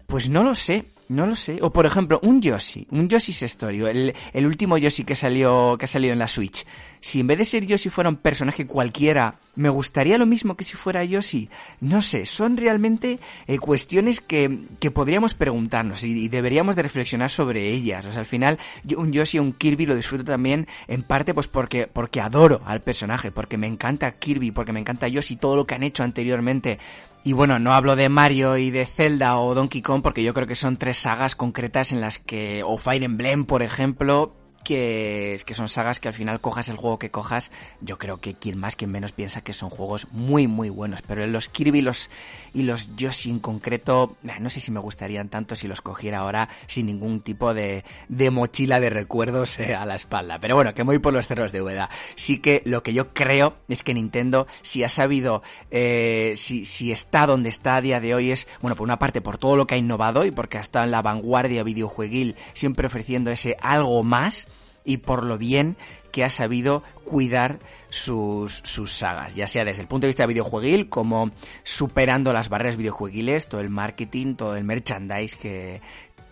Pues no lo sé. No lo sé. O por ejemplo, un Yoshi, un Yoshi's Story, el, el último Yoshi que salió, que ha salido en la Switch. Si en vez de ser Yoshi fuera un personaje cualquiera, ¿me gustaría lo mismo que si fuera Yoshi? No sé, son realmente eh, cuestiones que, que, podríamos preguntarnos y, deberíamos de reflexionar sobre ellas. O sea, al final, yo, un Yoshi un Kirby lo disfruto también en parte pues porque, porque adoro al personaje, porque me encanta Kirby, porque me encanta Yoshi, todo lo que han hecho anteriormente. Y bueno, no hablo de Mario y de Zelda o Donkey Kong porque yo creo que son tres sagas concretas en las que, o Fire Emblem, por ejemplo, que, que son sagas que al final cojas el juego que cojas, yo creo que quien más, quien menos piensa que son juegos muy, muy buenos. Pero los Kirby los, y los Yoshi en concreto, no sé si me gustarían tanto si los cogiera ahora sin ningún tipo de, de mochila de recuerdos eh, a la espalda. Pero bueno, que voy por los cerros de Ueda. Sí que lo que yo creo es que Nintendo, si ha sabido, eh, si, si está donde está a día de hoy es, bueno, por una parte por todo lo que ha innovado y porque ha estado en la vanguardia videojueguil, siempre ofreciendo ese algo más, y por lo bien que ha sabido cuidar sus, sus sagas, ya sea desde el punto de vista videojueguil como superando las barreras videojueguiles, todo el marketing, todo el merchandise que,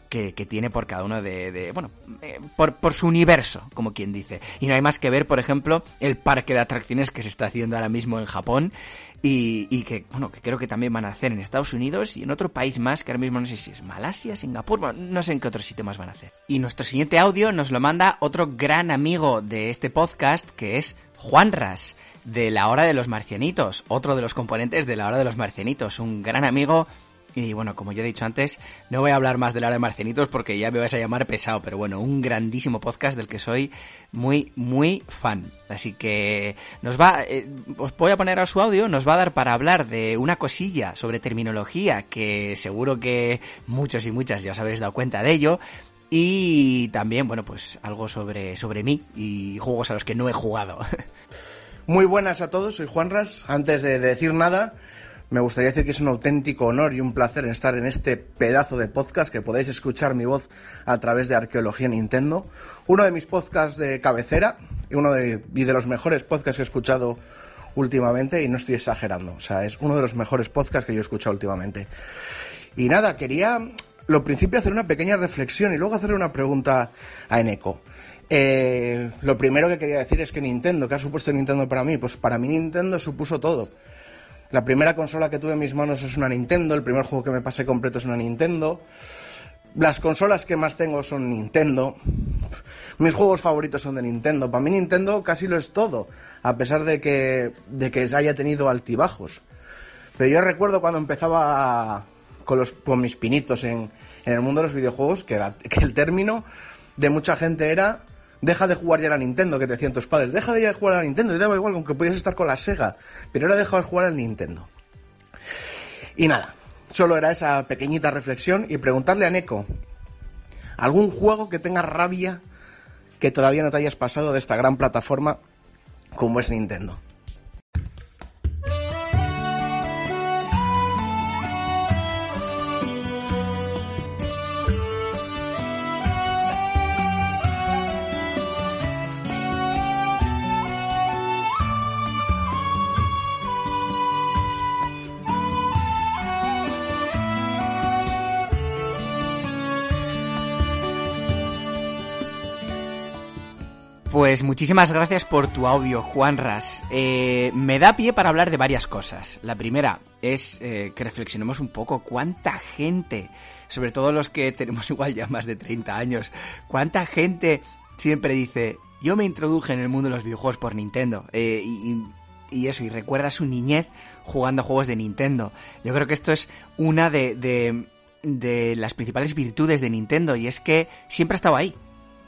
que, tiene por cada uno de, bueno, eh, por, por, su universo, como quien dice. Y no hay más que ver, por ejemplo, el parque de atracciones que se está haciendo ahora mismo en Japón y, y, que, bueno, que creo que también van a hacer en Estados Unidos y en otro país más, que ahora mismo no sé si es Malasia, Singapur, no sé en qué otro sitio más van a hacer. Y nuestro siguiente audio nos lo manda otro gran amigo de este podcast, que es Juan Ras de La Hora de los Marcianitos, otro de los componentes de La Hora de los Marcianitos, un gran amigo y bueno, como ya he dicho antes, no voy a hablar más de la hora de Marcenitos porque ya me vais a llamar pesado, pero bueno, un grandísimo podcast del que soy muy, muy fan. Así que nos va, eh, os voy a poner a su audio, nos va a dar para hablar de una cosilla sobre terminología que seguro que muchos y muchas ya os habréis dado cuenta de ello. Y también, bueno, pues algo sobre, sobre mí y juegos a los que no he jugado. (laughs) Muy buenas a todos, soy Juanras. Antes de decir nada, Me gustaría decir que es un auténtico honor y un placer estar en este pedazo de podcast que podéis escuchar mi voz a través de Arqueología Nintendo, uno de mis podcasts de cabecera y uno de, los mejores podcasts que he escuchado últimamente y no estoy exagerando, o sea, es uno de los mejores podcasts que yo he escuchado últimamente. Y nada, quería lo principio hacer una pequeña reflexión y luego hacerle una pregunta a Eneco. Eh, lo primero que quería decir es que Nintendo, ¿qué ha supuesto Nintendo para mí? Pues para mí Nintendo supuso todo la primera consola que tuve en mis manos es una Nintendo, el primer juego que me pasé completo es una Nintendo. Las consolas que más tengo son Nintendo. Mis juegos favoritos son de Nintendo. Para mí Nintendo casi lo es todo, a pesar de que, de que haya tenido altibajos. Pero yo recuerdo cuando empezaba con, los, con mis pinitos en, en el mundo de los videojuegos, que, que el término de mucha gente era deja de jugar ya a la Nintendo, que te decían tus padres, deja de jugar a la Nintendo, te daba igual, aunque podías estar con la Sega, pero ahora deja de jugar al Nintendo. Y nada, solo era esa pequeñita reflexión y preguntarle a Neko, ¿algún juego que tenga rabia que todavía no te hayas pasado de esta gran plataforma como es Nintendo? Pues muchísimas gracias por tu audio, Juan Ras. Eh, me da pie para hablar de varias cosas. La primera es eh, que reflexionemos un poco cuánta gente, sobre todo los que tenemos (laughs) igual ya más de 30 años, cuánta gente siempre dice, yo me introduje en el mundo de los videojuegos por Nintendo. Eh, y, eso, y recuerda su niñez jugando juegos de Nintendo. Yo creo que esto es una de, de, de las principales virtudes de Nintendo y es que siempre ha estado ahí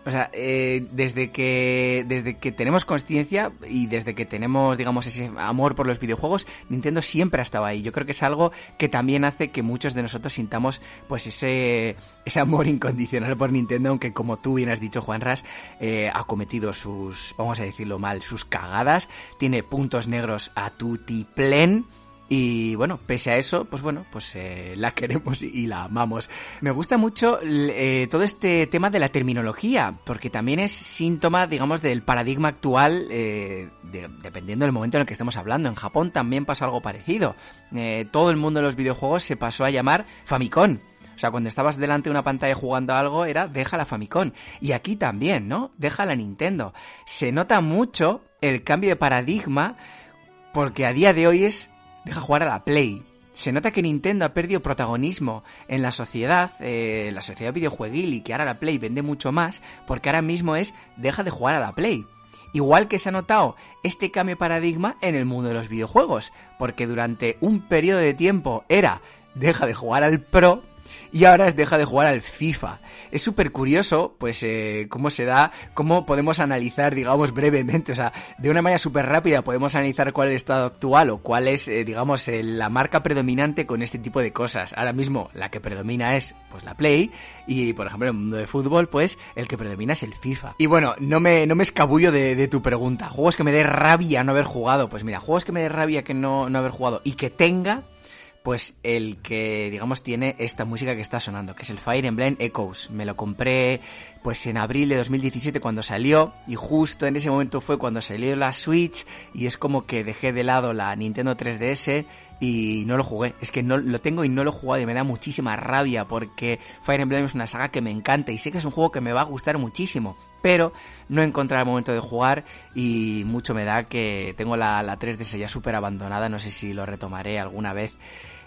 o sea, eh, desde que desde que tenemos conciencia y desde que tenemos, digamos, ese amor por los videojuegos, Nintendo siempre ha estado ahí. Yo creo que es algo que también hace que muchos de nosotros sintamos, pues, ese ese amor incondicional por Nintendo, aunque como tú bien has dicho, Juan Ras, eh, ha cometido sus, vamos a decirlo mal, sus cagadas, tiene puntos negros a tutiplén y bueno, pese a eso, pues bueno, pues eh, la (laughs) queremos y, la amamos. Me gusta mucho eh, todo este tema de la terminología, porque también es síntoma, digamos, del paradigma actual, eh, dependiendo del momento en el que estemos hablando. En Japón también pasa algo parecido. todo el mundo de los videojuegos se pasó a llamar Famicom. O sea, cuando estabas delante de una pantalla jugando a algo era deja la Famicom. Y aquí también, ¿no? Deja la Nintendo. Se nota mucho el cambio de paradigma porque a día de hoy es deja jugar a la Play. Se nota que Nintendo ha perdido protagonismo en la sociedad, eh, la sociedad videojueguil, y que ahora la Play vende mucho más, porque ahora mismo es deja de jugar a la Play. Igual que se ha notado este cambio de paradigma en el mundo de los videojuegos, porque durante un periodo de tiempo era deja de jugar al Pro y ahora deja de jugar al FIFA. Es súper curioso, pues, eh, cómo se da, cómo podemos analizar, digamos, brevemente, o sea, de una manera súper rápida podemos analizar cuál es el estado actual o cuál es, eh, digamos, la marca predominante con este tipo de cosas. Ahora mismo la que predomina es, pues, la Play y, por ejemplo, en el mundo de fútbol, pues, el que predomina es el FIFA. Y bueno, no me, no me escabullo de, de tu pregunta. Juegos que me dé rabia no haber jugado. Pues mira, juegos que me dé rabia que no, no haber jugado y que tenga pues el que digamos tiene esta música que está sonando, que es el Fire Emblem Echoes. Me lo compré pues en abril de 2017 cuando salió y justo en ese momento fue cuando salió la Switch y es como que dejé de lado la Nintendo 3DS y no lo jugué. Es que no lo tengo y no lo he jugado y me da muchísima rabia porque Fire Emblem es una saga que me encanta y sé que es un juego que me va a gustar muchísimo. Pero no he encontrado el momento de jugar y mucho me da que tengo la, la 3DS ya súper abandonada. No sé si lo retomaré alguna vez.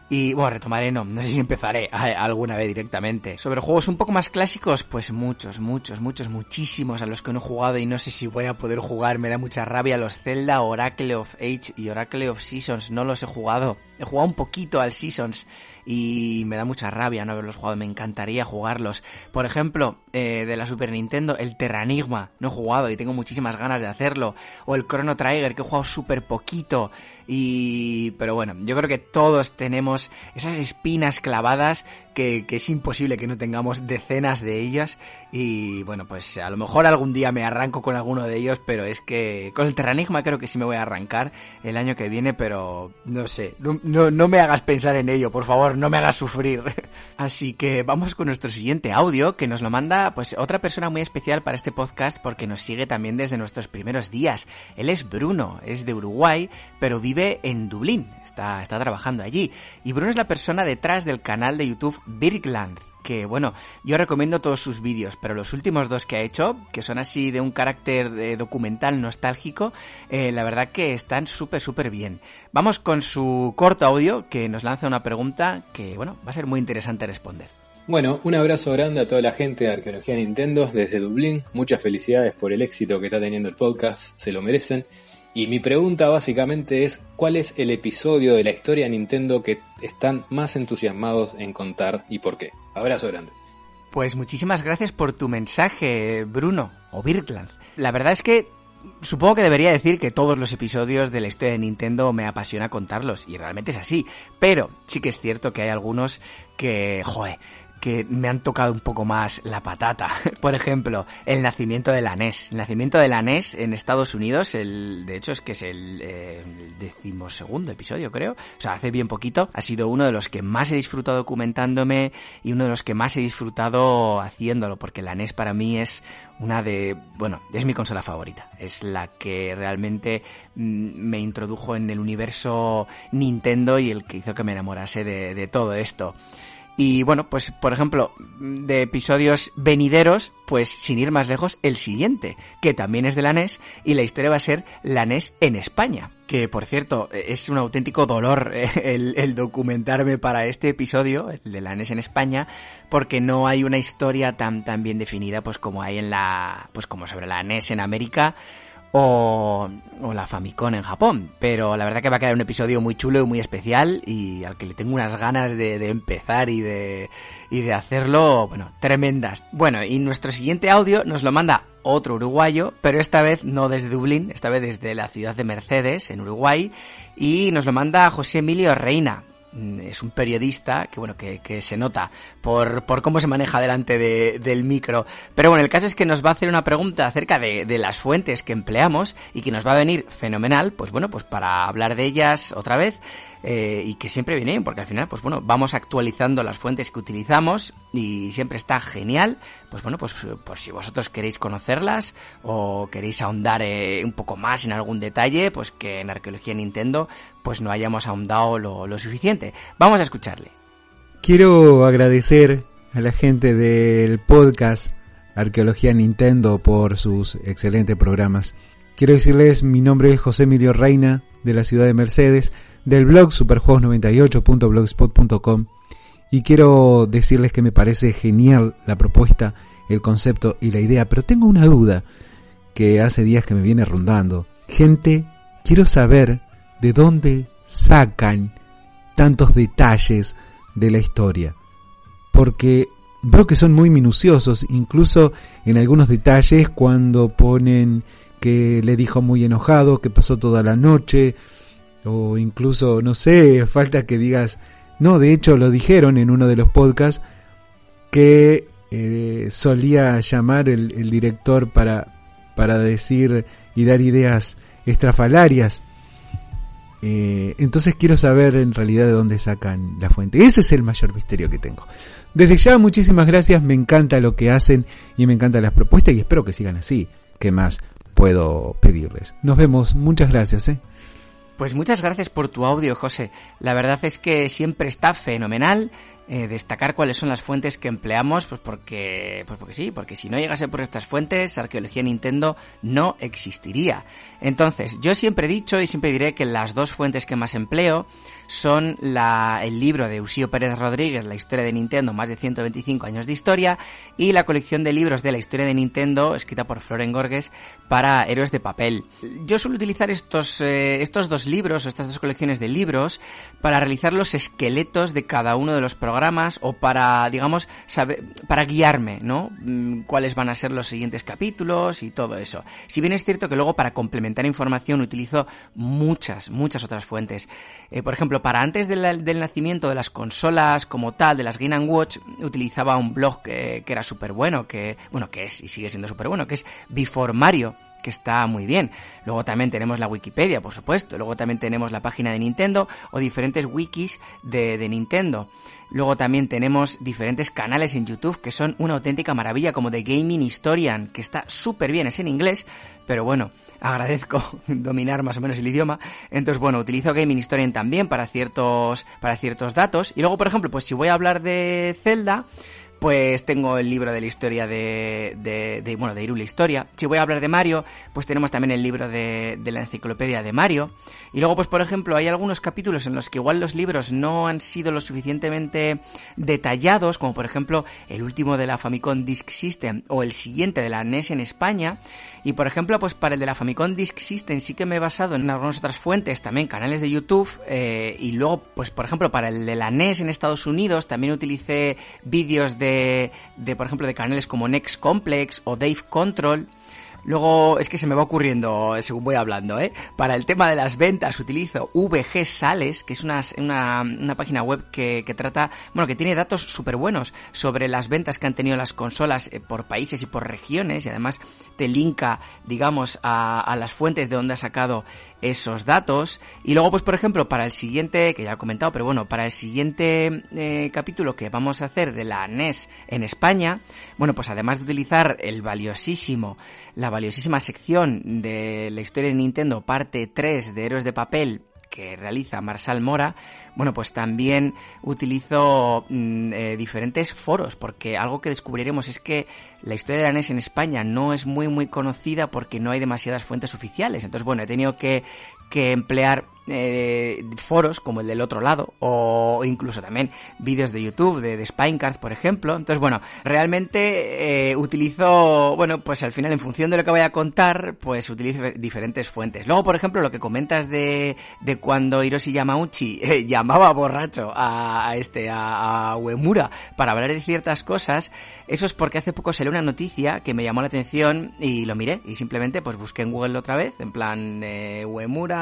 Y bueno, retomaré, no, no sé si empezaré alguna vez directamente. Sobre juegos un poco más clásicos, pues muchos, muchos, muchos, muchísimos a los que no he jugado y no sé si voy a poder jugar. Me da mucha rabia los Zelda, Oracle of Age y Oracle of Seasons. No los he jugado. He jugado un poquito al Seasons y me da mucha rabia no haberlos jugado, me encantaría jugarlos. Por ejemplo, eh, de la Super Nintendo, el Terranigma, no he jugado y tengo muchísimas ganas de hacerlo. O el Chrono Trigger, que he jugado súper poquito. Y... Pero bueno, yo creo que todos tenemos esas espinas clavadas que, es imposible que no tengamos decenas de ellas y bueno, pues a lo mejor algún día me arranco con alguno de ellos, pero es que con el Terranigma creo que sí me voy a arrancar el año que viene, pero no sé, no, no, no me hagas pensar en ello, por favor, no me hagas sufrir. (laughs) Así que vamos con nuestro siguiente audio que nos lo manda pues otra persona muy especial para este podcast porque nos sigue también desde nuestros primeros días. Él es Bruno, es de Uruguay, pero vive en Dublín, está, está trabajando allí. Y Bruno es la persona detrás del canal de YouTube Birgland que bueno, yo recomiendo todos sus vídeos, pero los últimos dos que ha hecho, que son así de un carácter eh, documental nostálgico, eh, la verdad que están súper, súper bien. Vamos con su corto audio que nos lanza una pregunta que bueno, va a ser muy interesante responder. Bueno, un abrazo grande a toda la gente de Arqueología Nintendo desde Dublín. Muchas felicidades por el éxito que está teniendo el podcast, se lo merecen. Y mi pregunta básicamente es, ¿cuál es el episodio de la historia de Nintendo que están más entusiasmados en contar y por qué? Abrazo grande. Pues muchísimas gracias por tu mensaje, Bruno, o Birkland. La verdad es que supongo que debería decir que todos los episodios de la historia de Nintendo me apasiona contarlos, y realmente es así. Pero sí que es cierto que hay algunos que, joder, que me han tocado un poco más la patata. (laughs) Por ejemplo, el nacimiento de la NES. El nacimiento de la NES en Estados Unidos, el, de hecho es que es el, eh, el decimosegundo episodio, creo. O sea, hace bien poquito. Ha sido uno de los que más he disfrutado documentándome y uno de los que más he disfrutado haciéndolo, porque la NES para mí es una de, bueno, es mi consola favorita. Es la que realmente me introdujo en el universo Nintendo y el que hizo que me enamorase de, de todo esto. Y bueno, pues por ejemplo, de episodios venideros, pues sin ir más lejos, el siguiente, que también es de la NES, y la historia va a ser la NES en España. Que por cierto, es un auténtico dolor el, el documentarme para este episodio, el de la NES en España, porque no hay una historia tan, tan bien definida pues como hay en la, pues como sobre la NES en América, o, o, la Famicom en Japón. Pero la verdad que va a quedar un episodio muy chulo y muy especial y al que le tengo unas ganas de, de, empezar y de, y de hacerlo, bueno, tremendas. Bueno, y nuestro siguiente audio nos lo manda otro uruguayo, pero esta vez no desde Dublín, esta vez desde la ciudad de Mercedes, en Uruguay, y nos lo manda José Emilio Reina es un periodista que bueno que, que se nota por, por, cómo se maneja delante de, del micro. Pero bueno el caso es que nos va a hacer una pregunta acerca de, de, las fuentes que empleamos y que nos va a venir fenomenal pues bueno pues para hablar de ellas otra vez eh, y que siempre viene porque al final pues bueno vamos actualizando las fuentes que utilizamos y siempre está genial. Pues bueno pues, pues si vosotros queréis conocerlas o queréis ahondar eh, un poco más en algún detalle pues que en arqueología Nintendo pues no hayamos ahondado lo, lo suficiente. Vamos a escucharle. Quiero agradecer a la gente del podcast Arqueología Nintendo por sus excelentes programas. Quiero decirles, mi nombre es José Emilio Reina, de la ciudad de Mercedes, del blog superjuegos98.blogspot.com y quiero decirles que me parece genial la propuesta, el concepto y la idea, pero tengo una duda que hace días que me viene rondando. Gente, quiero saber de dónde sacan tantos detalles de la historia, porque veo que son muy minuciosos, incluso en algunos detalles cuando ponen que le dijo muy enojado, que pasó toda la noche, o incluso, no sé, falta que digas, no, de hecho lo dijeron en uno de los podcasts, que eh, solía llamar el, director para, para decir y dar ideas estrafalarias. Eh, entonces quiero saber en realidad de dónde sacan la fuente. Ese es el mayor misterio que tengo. Desde ya muchísimas gracias, me encanta lo que hacen y me encantan las propuestas y espero que sigan así. ¿Qué más puedo pedirles? Nos vemos, muchas gracias. ¿eh? Pues muchas gracias por tu audio, José. La verdad es que siempre está fenomenal eh, destacar cuáles son las fuentes que empleamos, pues porque, pues porque sí, porque si no llegase por estas fuentes, Arqueología Nintendo no existiría. Entonces, yo siempre he dicho y siempre diré que las dos fuentes que más empleo son la, el libro de Eusío Pérez Rodríguez, La historia de Nintendo, más de 125 años de historia, y la colección de libros de la historia de Nintendo, escrita por Floren Gorges, para Héroes de Papel. Yo suelo utilizar estos, eh, estos dos libros, o estas dos colecciones de libros, para realizar los esqueletos de cada uno de los programas programas o para, digamos, saber, para guiarme, ¿no? Mm, cuáles van a ser los siguientes capítulos y todo eso. Si bien es cierto que luego para complementar información utilizo muchas, muchas otras fuentes. Eh, por ejemplo, para antes del, nacimiento de las consolas como tal, de las Game Watch, utilizaba un blog que, era súper bueno, que, bueno, que es y sigue siendo súper bueno, que es Before Mario que está muy bien. Luego también tenemos la Wikipedia, por supuesto. Luego también tenemos la página de Nintendo o diferentes wikis de Nintendo. Luego también tenemos diferentes canales en YouTube que son una auténtica maravilla, como The Gaming Historian, que está súper bien, es en inglés, pero bueno, agradezco (laughs) dominar más o menos el idioma. Entonces, bueno, utilizo Gaming Historian también para ciertos, para ciertos datos. Y luego, por ejemplo, pues si voy a hablar de Zelda, pues tengo el libro de la historia de, de, de bueno, de Irule Historia. Si voy a hablar de Mario, pues tenemos también el libro de, de, la enciclopedia de Mario. Y luego, pues por ejemplo, hay algunos capítulos en los que igual los libros no han sido lo suficientemente detallados, como por ejemplo el último de la Famicom Disk System o el siguiente de la NES en España. Y por ejemplo, pues para el de la Famicom Disk System sí que me he basado en algunas otras fuentes, también canales de YouTube. Eh, y luego, pues por ejemplo, para el de la NES en Estados Unidos también utilicé vídeos de de, por ejemplo, de canales como Next Complex o Dave Control. Luego es que se me va ocurriendo según voy hablando, ¿eh? Para el tema de las ventas utilizo VG Sales, que es una, una, página web que, que, trata, bueno, que tiene datos súper buenos sobre las ventas que han tenido las consolas eh, por países y por regiones y además te linka, digamos, a, a las fuentes de donde ha sacado esos datos. Y luego, pues por ejemplo, para el siguiente, que ya he comentado, pero bueno, para el siguiente eh, capítulo que vamos a hacer de la NES en España, bueno, pues además de utilizar el valiosísimo, la valiosísima sección de la historia de Nintendo, parte 3 de Héroes de Papel, que realiza Marsal Mora, bueno, pues también utilizo mm, eh, diferentes foros, porque algo que descubriremos es que la historia de la NES en España no es muy muy conocida porque no hay demasiadas fuentes oficiales. Entonces, bueno, he tenido que, que emplear eh, foros como el del otro lado o incluso también vídeos de YouTube de, de Spinecart por ejemplo. Entonces bueno realmente eh, utilizo bueno pues al final en función de lo que vaya a contar pues utilizo diferentes fuentes. Luego por ejemplo lo que comentas de, de cuando Hiroshi Yamauchi (laughs) eh, llamaba borracho a, a este a, a, Uemura para hablar de ciertas cosas eso es porque hace poco salió una noticia que me llamó la atención y lo miré. Y simplemente pues busqué en Google otra vez en plan eh,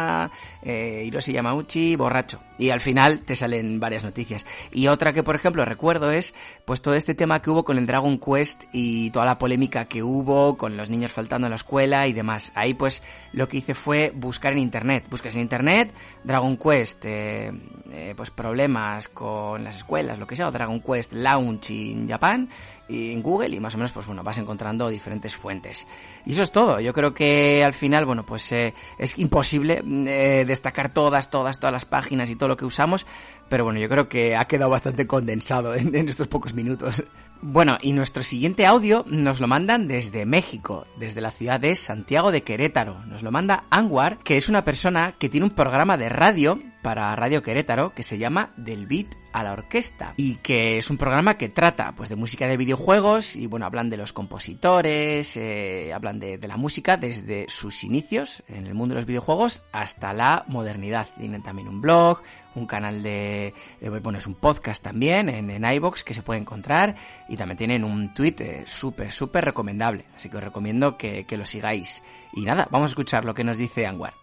Uemura eh, Hiroshi Yamauchi borracho. Y al final te salen varias noticias. Y otra que, por ejemplo, recuerdo es pues todo este tema que hubo con el Dragon Quest y toda la polémica que hubo con los niños faltando en la escuela y demás. Ahí pues lo que hice fue buscar en internet. Buscas en internet Dragon Quest, eh, eh, pues problemas con las escuelas, lo que sea, o Dragon Quest Launch en Japón en Google y más o menos pues bueno vas encontrando diferentes fuentes. Y eso es todo. Yo creo que al final bueno pues eh, es imposible eh, destacar todas todas todas las páginas y todo lo que usamos pero bueno yo creo que ha quedado bastante condensado en, estos pocos minutos. Bueno, y nuestro siguiente audio nos lo mandan desde México, desde la ciudad de Santiago de Querétaro. Nos lo manda Anwar, que es una persona que tiene un programa de radio para Radio Querétaro que se llama Del Beat a la Orquesta y que es un programa que trata pues de música de videojuegos y bueno, hablan de los compositores, eh, hablan de, la música desde sus inicios en el mundo de los videojuegos hasta la modernidad. Tienen también un blog, un canal de, de bueno, es un podcast también en, en iBox que se puede encontrar y también tienen un tweet eh, súper, súper recomendable. Así que os recomiendo que, que lo sigáis. Y nada, vamos a escuchar lo que nos dice Anwar.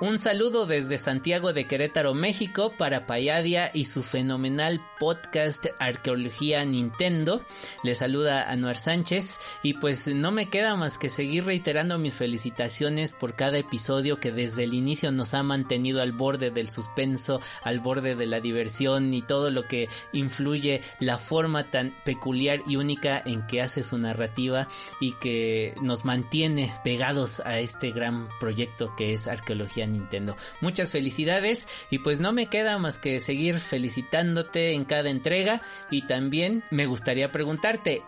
Un saludo desde Santiago de Querétaro, México, para Payadia y su fenomenal podcast Arqueología Nintendo. Le saluda Anuar Sánchez y pues no me queda más que seguir reiterando mis felicitaciones por cada episodio que desde el inicio nos ha mantenido al borde del suspenso, al borde de la diversión y todo lo que influye la forma tan peculiar y única en que hace su narrativa y que nos mantiene pegados a este gran proyecto que es Arqueología Nintendo. Muchas felicidades y pues no me queda más que seguir felicitándote en cada entrega y también me gustaría preguntarte,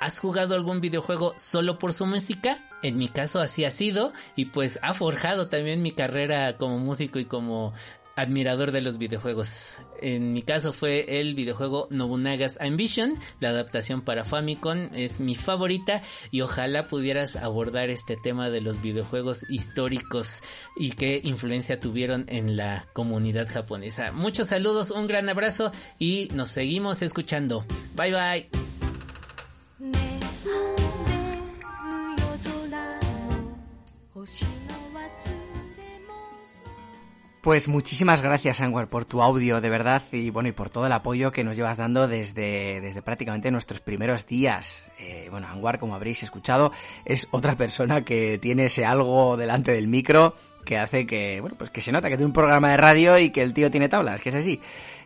¿has jugado algún videojuego solo por su música? En mi caso así ha sido y pues ha forjado también mi carrera como músico y como admirador de los videojuegos. En mi caso fue el videojuego Nobunaga's Ambition, la adaptación para Famicom es mi favorita y ojalá pudieras abordar este tema de los videojuegos históricos y qué influencia tuvieron en la comunidad japonesa. Muchos saludos, un gran abrazo y nos seguimos escuchando. Bye bye. Pues muchísimas gracias, Anwar, por tu audio, de verdad, y bueno, y por todo el apoyo que nos llevas dando desde, desde prácticamente nuestros primeros días. Eh, bueno, Anwar, como habréis escuchado, es otra persona que tiene ese algo delante del micro que hace que, bueno, pues que se nota que tiene un programa de radio y que el tío tiene tablas, que es así.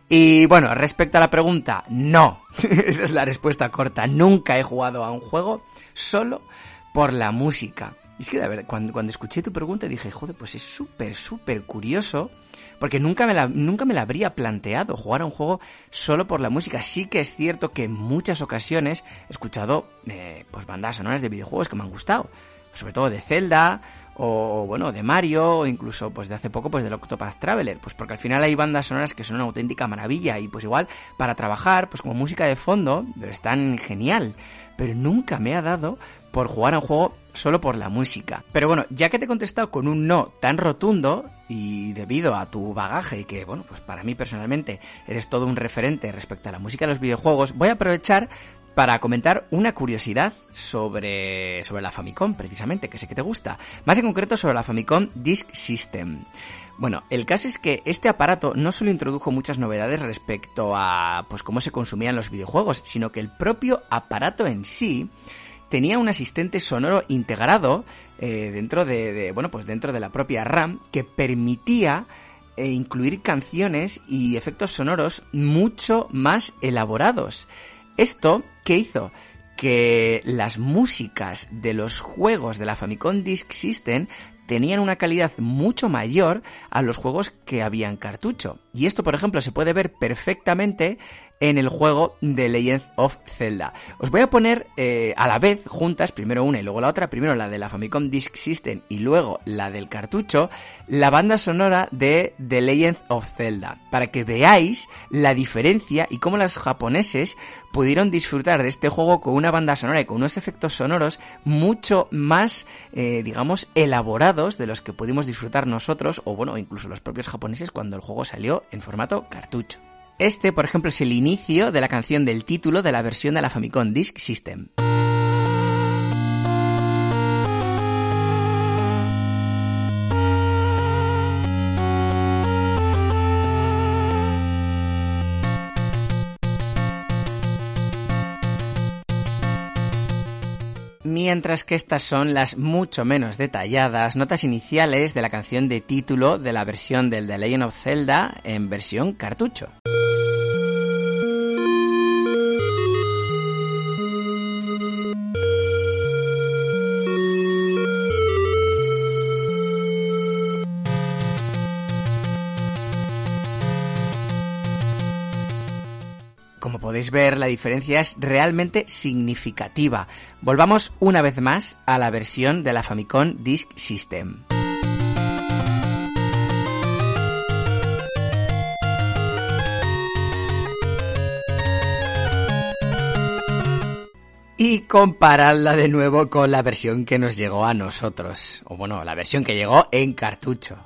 Y bueno, respecto a la pregunta, no. (laughs) Esa es la respuesta corta. Nunca he jugado a un juego solo por la música. Y es que, de ver, cuando, cuando escuché tu pregunta dije, joder, pues es súper, súper curioso, porque nunca me, la, nunca me la habría planteado jugar a un juego solo por la música. Sí que es cierto que en muchas ocasiones he escuchado eh, pues bandas sonoras de videojuegos que me han gustado, sobre todo de Zelda, o bueno, de Mario, o incluso pues de hace poco pues del Octopath Traveler, pues porque al final hay bandas sonoras que son una auténtica maravilla y pues igual para trabajar, pues como música de fondo, pero están genial, pero nunca me ha dado por jugar a un juego solo por la música. Pero bueno, ya que te he contestado con un no tan rotundo y debido a tu bagaje y que, bueno, pues para mí personalmente eres todo un referente respecto a la música de los videojuegos, voy a aprovechar para comentar una curiosidad sobre, sobre la Famicom, precisamente, que sé que te gusta. Más en concreto sobre la Famicom Disk System. Bueno, el caso es que este aparato no solo introdujo muchas novedades respecto a pues cómo se consumían los videojuegos, sino que el propio aparato en sí tenía un asistente sonoro integrado eh, dentro de, bueno pues dentro de la propia RAM que permitía eh, incluir canciones y efectos sonoros mucho más elaborados. Esto, ¿qué hizo? Que las músicas de los juegos de la Famicom Disk System tenían una calidad mucho mayor a los juegos que habían cartucho. Y esto, por ejemplo, se puede ver perfectamente en el juego de Legend of Zelda. Os voy a poner eh, a la vez, juntas, primero una y luego la otra, primero la de la Famicom Disk System y luego la del cartucho, la banda sonora de The Legend of Zelda, para que veáis la diferencia y cómo los japoneses pudieron disfrutar de este juego con una banda sonora y con unos efectos sonoros mucho más, eh, digamos, elaborados de los que pudimos disfrutar nosotros, o bueno, incluso los propios japoneses cuando el juego salió en formato cartucho. Este, por ejemplo, es el inicio de la canción del título de la versión de la Famicom Disk System. mientras que estas son las mucho menos detalladas notas iniciales de la canción de título de la versión del The Legend of Zelda en versión cartucho. Podéis ver, la diferencia es realmente significativa. Volvamos una vez más a la versión de la Famicom Disk System. y comparadla de nuevo con la versión que nos llegó a nosotros, o bueno, la versión que llegó en cartucho.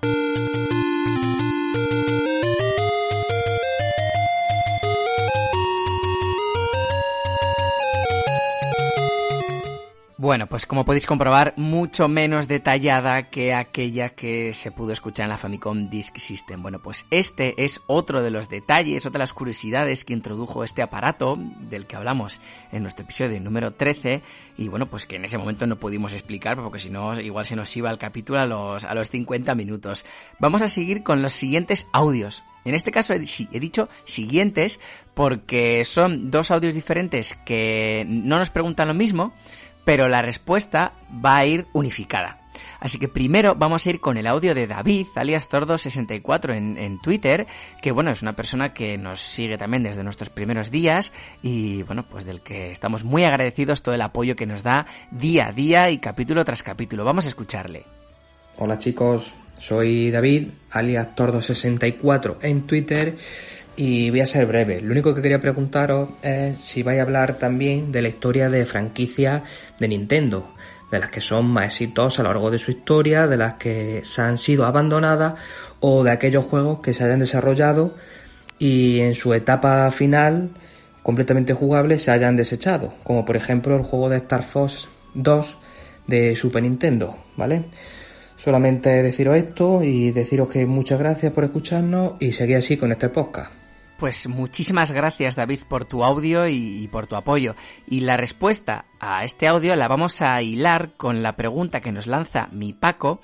Bueno, pues como podéis comprobar, mucho menos detallada que aquella que se pudo escuchar en la Famicom Disk System. Bueno, pues este es otro de los detalles, otra de las curiosidades que introdujo este aparato del que hablamos en nuestro episodio número 13 y bueno, pues que en ese momento no pudimos explicar porque si no igual se nos iba el capítulo a los, a los 50 minutos. Vamos a seguir con los siguientes audios. En este caso he, he dicho siguientes porque son dos audios diferentes que no nos preguntan lo mismo, pero la respuesta va a ir unificada. Así que primero vamos a ir con el audio de David, alias Tordo64 en, Twitter, que bueno, es una persona que nos sigue también desde nuestros primeros días y bueno, pues del que estamos muy agradecidos todo el apoyo que nos da día a día y capítulo tras capítulo. Vamos a escucharle. Hola chicos, Soy David, alias Tordo64 en Twitter y voy a ser breve. Lo único que quería preguntaros es si vais a hablar también de la historia de franquicias de Nintendo, de las que son más exitosas a lo largo de su historia, de las que se han sido abandonadas o de aquellos juegos que se hayan desarrollado y en su etapa final completamente jugable se hayan desechado, como por ejemplo el juego de Star Fox 2 de Super Nintendo, ¿vale? Solamente deciros esto y deciros que muchas gracias por escucharnos y seguir así con este podcast. Pues muchísimas gracias David por tu audio y, por tu apoyo. Y la respuesta a este audio la vamos a hilar con la pregunta que nos lanza mi Paco,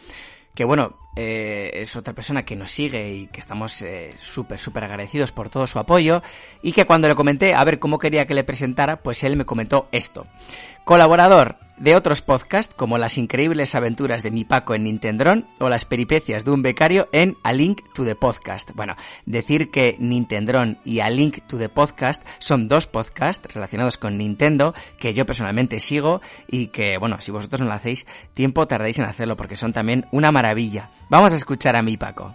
que bueno, eh, es otra persona que nos sigue y que estamos eh, súper, súper agradecidos por todo su apoyo y que cuando le comenté a ver cómo quería que le presentara, pues él me comentó esto. Colaborador de otros podcasts como Las increíbles aventuras de mi Paco en Nintendron o Las peripecias de un becario en A Link to the Podcast. Bueno, decir que Nintendron y A Link to the Podcast son dos podcasts relacionados con Nintendo que yo personalmente sigo y que, bueno, si vosotros no lo hacéis, tiempo tardáis en hacerlo porque son también una maravilla. Vamos a escuchar a mi Paco.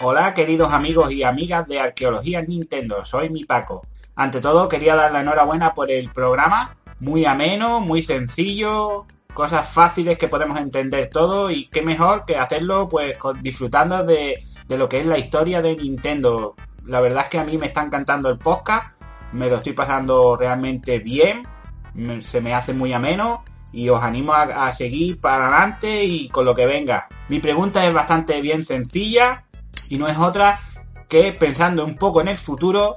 Hola queridos amigos y amigas de Arqueología Nintendo, soy mi Paco. Ante todo quería dar la enhorabuena por el programa muy ameno, muy sencillo, cosas fáciles que podemos entender todo y qué mejor que hacerlo pues disfrutando de, de lo que es la historia de Nintendo. La verdad es que a mí me está encantando el podcast, me lo estoy pasando realmente bien, se me hace muy ameno y os animo a, a, seguir para adelante y con lo que venga. Mi pregunta es bastante bien sencilla y no es otra que pensando un poco en el futuro,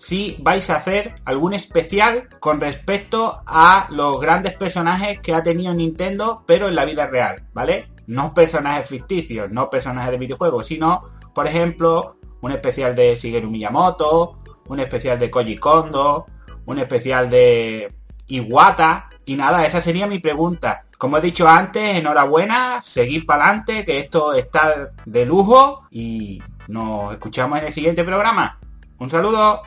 si vais a hacer algún especial con respecto a los grandes personajes que ha tenido Nintendo, pero en la vida real, ¿vale? No personajes ficticios, no personajes de videojuegos, sino, por ejemplo, un especial de Shigeru Miyamoto, un especial de Koji Kondo, un especial de Iwata, y nada, esa sería mi pregunta. Como he dicho antes, enhorabuena, seguir para adelante, que esto está de lujo y nos escuchamos en el siguiente programa. Un saludo.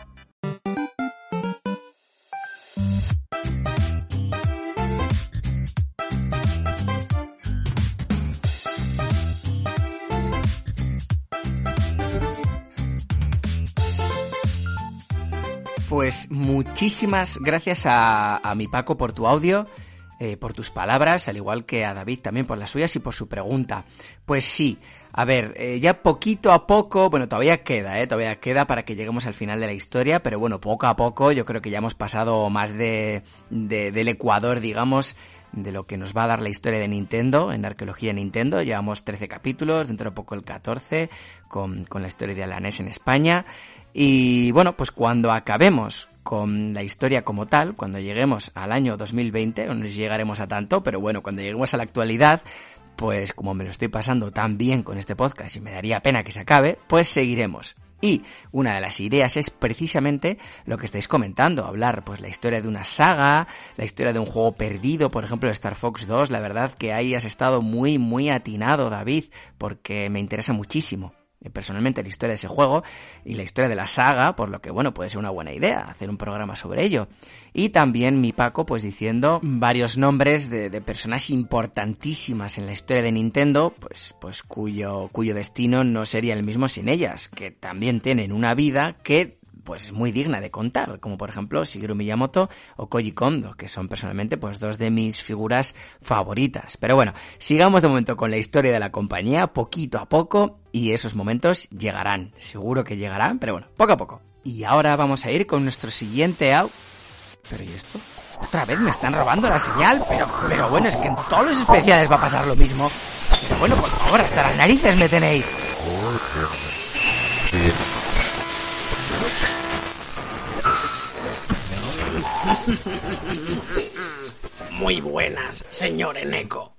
Pues muchísimas gracias a, mi Paco por tu audio, eh, por tus palabras, al igual que a David también por las suyas y por su pregunta. Pues sí, a ver, eh, ya poquito a poco, bueno, todavía queda, ¿eh? Todavía queda para que lleguemos al final de la historia, pero bueno, poco a poco yo creo que ya hemos pasado más de, del Ecuador, digamos, de lo que nos va a dar la historia de Nintendo, en Arqueología Nintendo. Llevamos 13 capítulos, dentro de poco el 14, con, con la historia de Alanés en España. Y bueno, pues cuando acabemos con la historia como tal, cuando lleguemos al año 2020, no nos llegaremos a tanto, pero bueno, cuando lleguemos a la actualidad, pues como me lo estoy pasando tan bien con este podcast y me daría pena que se acabe, pues seguiremos. Y una de las ideas es precisamente lo que estáis comentando, hablar pues la historia de una saga, la historia de un juego perdido, por ejemplo Star Fox 2, la verdad que ahí has estado muy muy atinado David, porque me interesa muchísimo. Eh, personalmente la historia de ese juego y la historia de la saga, por lo que bueno, puede ser una buena idea hacer un programa sobre ello. Y también mi Paco pues diciendo varios nombres de, personas importantísimas en la historia de Nintendo, pues, pues cuyo, cuyo destino no sería el mismo sin ellas, que también tienen una vida que pues muy digna de contar, como por ejemplo Shigeru Miyamoto o Koji Kondo, que son personalmente pues dos de mis figuras favoritas. Pero bueno, sigamos de momento con la historia de la compañía, poquito a poco, y esos momentos llegarán, seguro que llegarán, pero bueno, poco a poco. Y ahora vamos a ir con nuestro siguiente out. Pero ¿y esto? Otra vez me están robando la señal, pero, pero bueno, es que en todos los especiales va a pasar lo mismo. Pero bueno, por favor, hasta las narices me tenéis. Muy buenas, señor Eneco.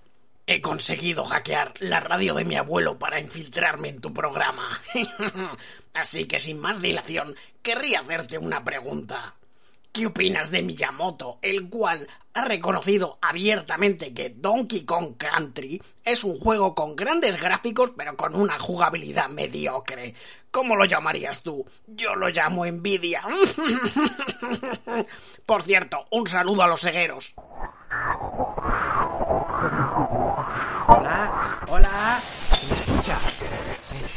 He conseguido hackear la radio de mi abuelo para infiltrarme en tu programa. (laughs) Así que sin más dilación, querría hacerte una pregunta. ¿Qué opinas de Miyamoto, el cual ha reconocido abiertamente que Donkey Kong Country es un juego con grandes gráficos pero con una jugabilidad mediocre? ¿Cómo lo llamarías tú? Yo lo llamo envidia. (laughs) Por cierto, un saludo a los cegueros. Hola, Hola, ¿se me escucha?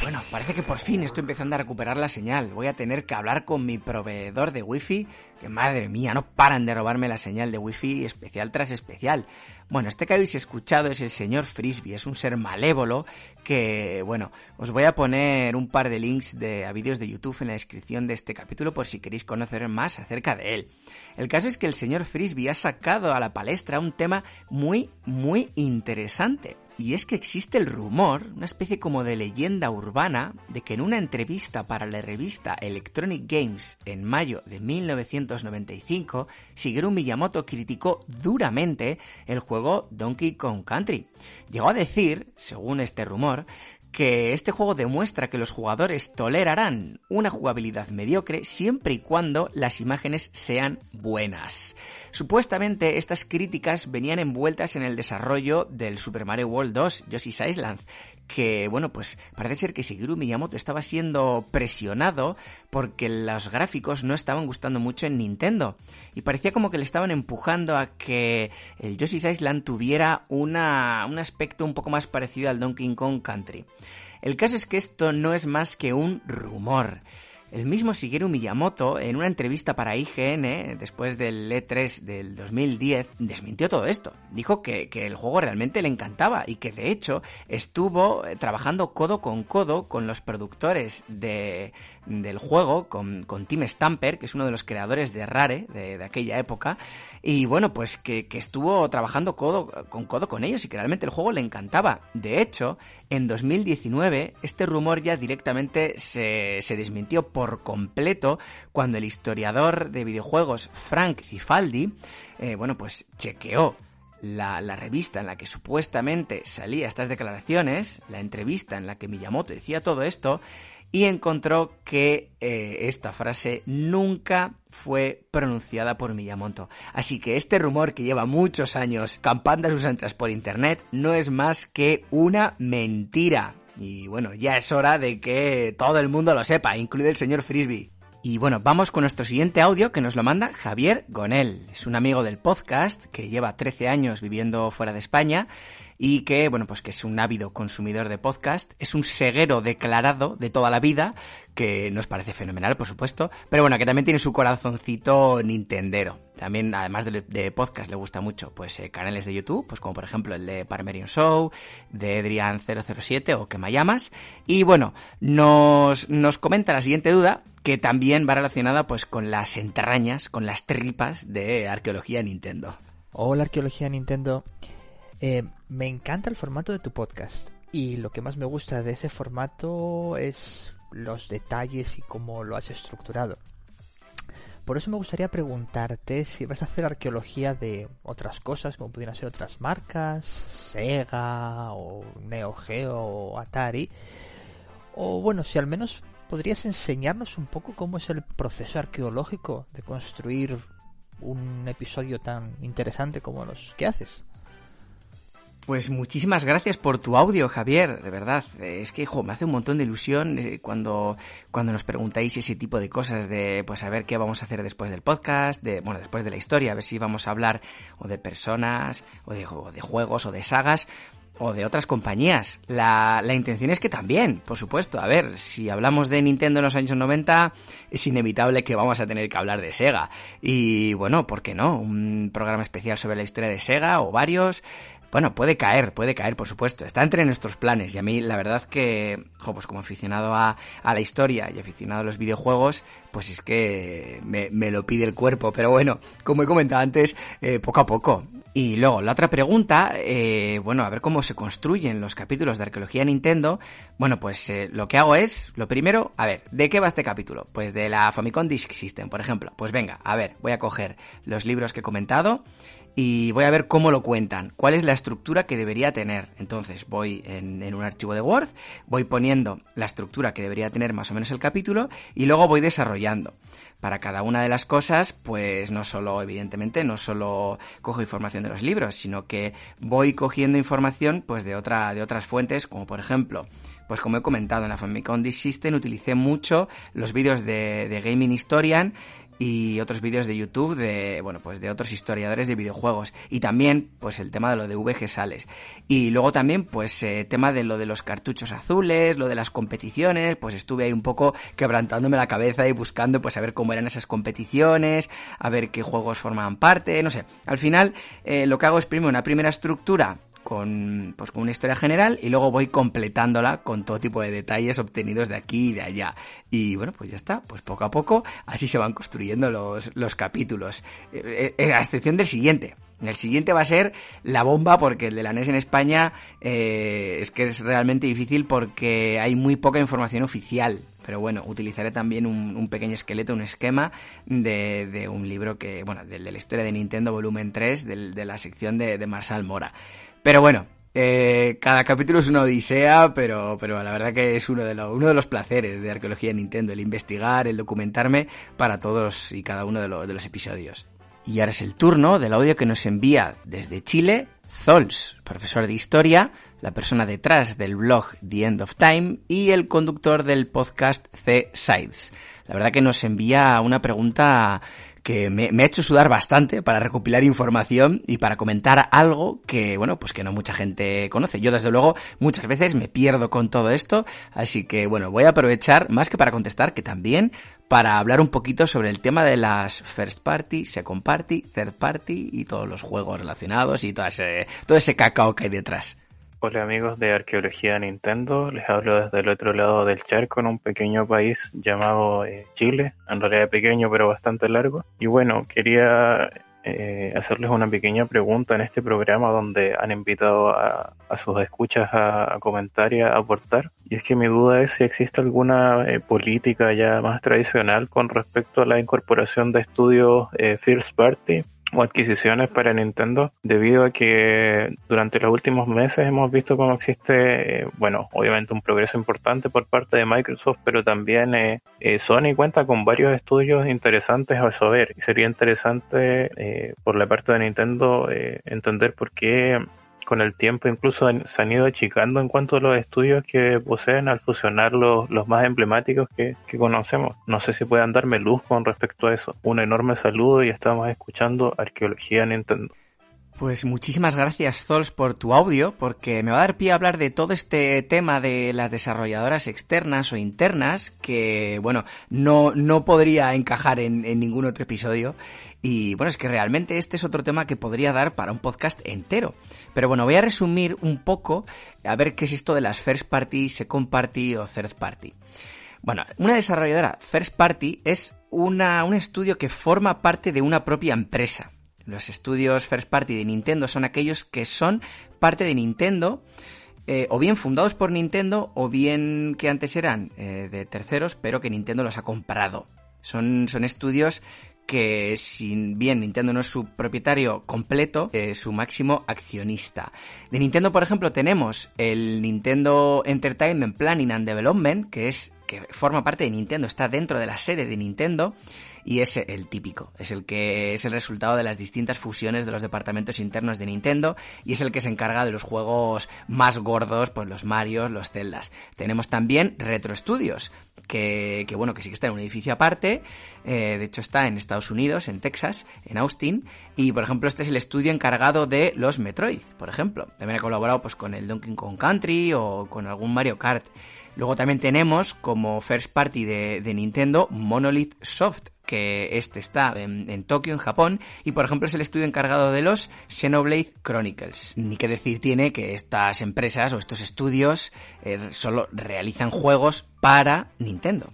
Bueno, parece que por fin estoy empezando a recuperar la señal. Voy a tener que hablar con mi proveedor de wifi, que madre mía, no paran de robarme la señal de wifi especial tras especial. Bueno, este que habéis escuchado es el señor Frisbee, es un ser malévolo que, bueno, os voy a poner un par de links de, a vídeos de YouTube en la descripción de este capítulo por si queréis conocer más acerca de él. El caso es que el señor Frisbee ha sacado a la palestra un tema muy, muy interesante. Y es que existe el rumor, una especie como de leyenda urbana, de que en una entrevista para la revista Electronic Games en mayo de 1995, Shigeru Miyamoto criticó duramente el juego Donkey Kong Country. Llegó a decir, según este rumor, que este juego demuestra que los jugadores tolerarán una jugabilidad mediocre siempre y cuando las imágenes sean buenas. Supuestamente estas críticas venían envueltas en el desarrollo del Super Mario World 2, Yoshi's Island, que, bueno, pues parece ser que Shigeru Miyamoto estaba siendo presionado porque los gráficos no estaban gustando mucho en Nintendo. Y parecía como que le estaban empujando a que el Yoshi's Island tuviera una, un aspecto un poco más parecido al Donkey Kong Country. El caso es que esto no es más que un rumor. El mismo Shigeru Miyamoto, en una entrevista para IGN, después del E3 del 2010, desmintió todo esto. Dijo que, que, el juego realmente le encantaba y que de hecho estuvo eh, trabajando codo con codo con los productores de, del juego, con, con, Tim Stamper, que es uno de los creadores de Rare de, de aquella época, y bueno, pues que, que, estuvo trabajando codo con codo con ellos y que realmente el juego le encantaba. De hecho, en 2019 este rumor ya directamente se, se desmintió por completo cuando el historiador de videojuegos Frank Cifaldi, eh, bueno, pues chequeó la, la, revista en la que supuestamente salía estas declaraciones, la entrevista en la que Miyamoto decía todo esto, y encontró que eh, esta frase nunca fue pronunciada por Miyamoto. Así que este rumor que lleva muchos años campando a sus anchas por internet no es más que una mentira. Y bueno, ya es hora de que todo el mundo lo sepa, incluido el señor Frisbee. Y bueno, vamos con nuestro siguiente audio que nos lo manda Javier Gonel. Es un amigo del podcast que lleva 13 años viviendo fuera de España y que, bueno, pues que es un ávido consumidor de podcast, es un ceguero declarado de toda la vida, que nos parece fenomenal, por supuesto, pero bueno, que también tiene su corazoncito nintendero. También, además de, podcast, le gusta mucho, pues, eh, canales de YouTube, pues como por ejemplo el de Parmerion Show, de Adrian007 o Que me llamas. Y bueno, nos, nos comenta la siguiente duda, que también va relacionada pues con las entrañas, con las tripas de Arqueología Nintendo. Hola Arqueología Nintendo. Eh, me encanta el formato de tu podcast y lo que más me gusta de ese formato es los detalles y cómo lo has estructurado. Por eso me gustaría preguntarte si vas a hacer arqueología de otras cosas, como pudieran ser otras marcas, Sega o Neo Geo o Atari. O bueno, si al menos podrías enseñarnos un poco cómo es el proceso arqueológico de construir un episodio tan interesante como los que haces. Pues muchísimas gracias por tu audio, Javier, de verdad. Es que, me hace un montón de ilusión eh, cuando, cuando nos preguntáis ese tipo de cosas de, pues, a ver qué vamos a hacer después del podcast, de, bueno, después de la historia, a ver si vamos a hablar o de personas, o de, o de juegos, o de sagas, o de otras compañías. La, la, intención es que también, por supuesto. A ver, si hablamos de Nintendo en los años 90, es inevitable que vamos a tener que hablar de Sega. Y bueno, ¿por qué no? Un programa especial sobre la historia de Sega o varios. Bueno, puede caer, puede caer, por supuesto. Está entre nuestros planes. Y a mí, la verdad que, jo, pues como aficionado a, a la historia y aficionado a los videojuegos, pues es que me, lo pide el cuerpo. Pero bueno, como he comentado antes, eh, poco a poco. Y luego, la otra pregunta, eh, bueno, a ver cómo se construyen los capítulos de arqueología Nintendo. Bueno, pues eh, lo que hago es, lo primero, a ver, ¿de qué va este capítulo? Pues de la Famicom Disk System, por ejemplo. Pues venga, a ver, voy a coger los libros que he comentado y voy a ver cómo lo cuentan, cuál es la estructura que debería tener. Entonces voy en, un archivo de Word, voy poniendo la estructura que debería tener más o menos el capítulo y luego voy desarrollando. Para cada una de las cosas, pues no solo, evidentemente, no solo cojo información de los libros, sino que voy cogiendo información pues de otra, de otras fuentes, como por ejemplo, pues como he comentado en la Famicom Disk System utilicé mucho los vídeos de, de Gaming Historian y otros vídeos de YouTube de, bueno, pues de otros historiadores de videojuegos. Y también, pues el tema de lo de VG Sales. Y luego también, pues, eh, tema de lo de los cartuchos azules, lo de las competiciones, pues estuve ahí un poco quebrantándome la cabeza y buscando, pues, a ver cómo eran esas competiciones, a ver qué juegos formaban parte, no sé. Al final, eh, lo que hago es primero una primera estructura con, pues, con una historia general y luego voy completándola con todo tipo de detalles obtenidos de aquí y de allá. Y bueno, pues ya está, pues poco a poco así se van construyendo los, los capítulos. Eh, eh, a excepción del siguiente. El siguiente va a ser la bomba porque el de la NES en España eh, es que es realmente difícil porque hay muy poca información oficial. Pero bueno, utilizaré también un, un pequeño esqueleto, un esquema de, de, un libro que, bueno, de, de, la historia de Nintendo volumen 3, de, de la sección de, de Marsal Mora. Pero bueno, eh, cada capítulo es una odisea, pero, pero la verdad que es uno de, lo, uno de los placeres de Arqueología Nintendo, el investigar, el documentarme para todos y cada uno de, lo, de los episodios. Y ahora es el turno del audio que nos envía desde Chile Zols, profesor de historia, la persona detrás del blog The End of Time y el conductor del podcast C Sides. La verdad que nos envía una pregunta que me, me, ha hecho sudar bastante para recopilar información y para comentar algo que, bueno, pues que no mucha gente conoce. Yo, desde luego, muchas veces me pierdo con todo esto, así que, bueno, voy a aprovechar, más que para contestar, que también para hablar un poquito sobre el tema de las first party, second party, third party y todos los juegos relacionados y todo ese, todo ese cacao que hay detrás. Hola amigos de Arqueología Nintendo, les hablo desde el otro lado del charco en un pequeño país llamado eh, Chile, en realidad pequeño pero bastante largo. Y bueno, quería eh, hacerles una pequeña pregunta en este programa donde han invitado a, a sus escuchas a, a, comentar y a aportar. Y es que mi duda es si existe alguna eh, política ya más tradicional con respecto a la incorporación de estudios eh, First Party o adquisiciones para Nintendo debido a que durante los últimos meses hemos visto cómo existe, eh, bueno, obviamente un progreso importante por parte de Microsoft, pero también eh, eh, Sony cuenta con varios estudios interesantes a saber. Y sería interesante eh, por la parte de Nintendo entender por qué con el tiempo incluso se han ido achicando en cuanto a los estudios que poseen al fusionar los, los más emblemáticos que, que, conocemos. No sé si puedan darme luz con respecto a eso. Un enorme saludo y estamos escuchando Arqueología Nintendo. Pues muchísimas gracias, Zols, por tu audio, porque me va a dar pie a hablar de todo este tema de las desarrolladoras externas o internas, que, bueno, no, no podría encajar en, en ningún otro episodio. Y bueno, es que realmente este es otro tema que podría dar para un podcast entero. Pero bueno, voy a resumir un poco a ver qué es esto de las first party, second party o third party. Bueno, una desarrolladora first party es una, un estudio que forma parte de una propia empresa. Los estudios first party de Nintendo son aquellos que son parte de Nintendo, eh, o bien fundados por Nintendo, o bien que antes eran eh, de terceros, pero que Nintendo los ha comprado. Son, son estudios que si bien Nintendo no es su propietario completo, es su máximo accionista. De Nintendo, por ejemplo, tenemos el Nintendo Entertainment Planning and Development, que es que forma parte de Nintendo, está dentro de la sede de Nintendo y es el típico, es el que es el resultado de las distintas fusiones de los departamentos internos de Nintendo y es el que se encarga de los juegos más gordos, pues los Marios, los Zeldas. Tenemos también Retro Studios, que, que bueno, que sí que está en un edificio aparte, eh, de hecho está en Estados Unidos, en Texas, en Austin, y por ejemplo este es el estudio encargado de los Metroid, por ejemplo. También ha colaborado pues con el Donkey Kong Country o con algún Mario Kart. Luego también tenemos como first party de, Nintendo Monolith Soft, que este está en, en, Tokio, en Japón, y por ejemplo es el estudio encargado de los Xenoblade Chronicles. Ni que decir tiene que estas empresas o estos estudios eh, solo realizan juegos para Nintendo.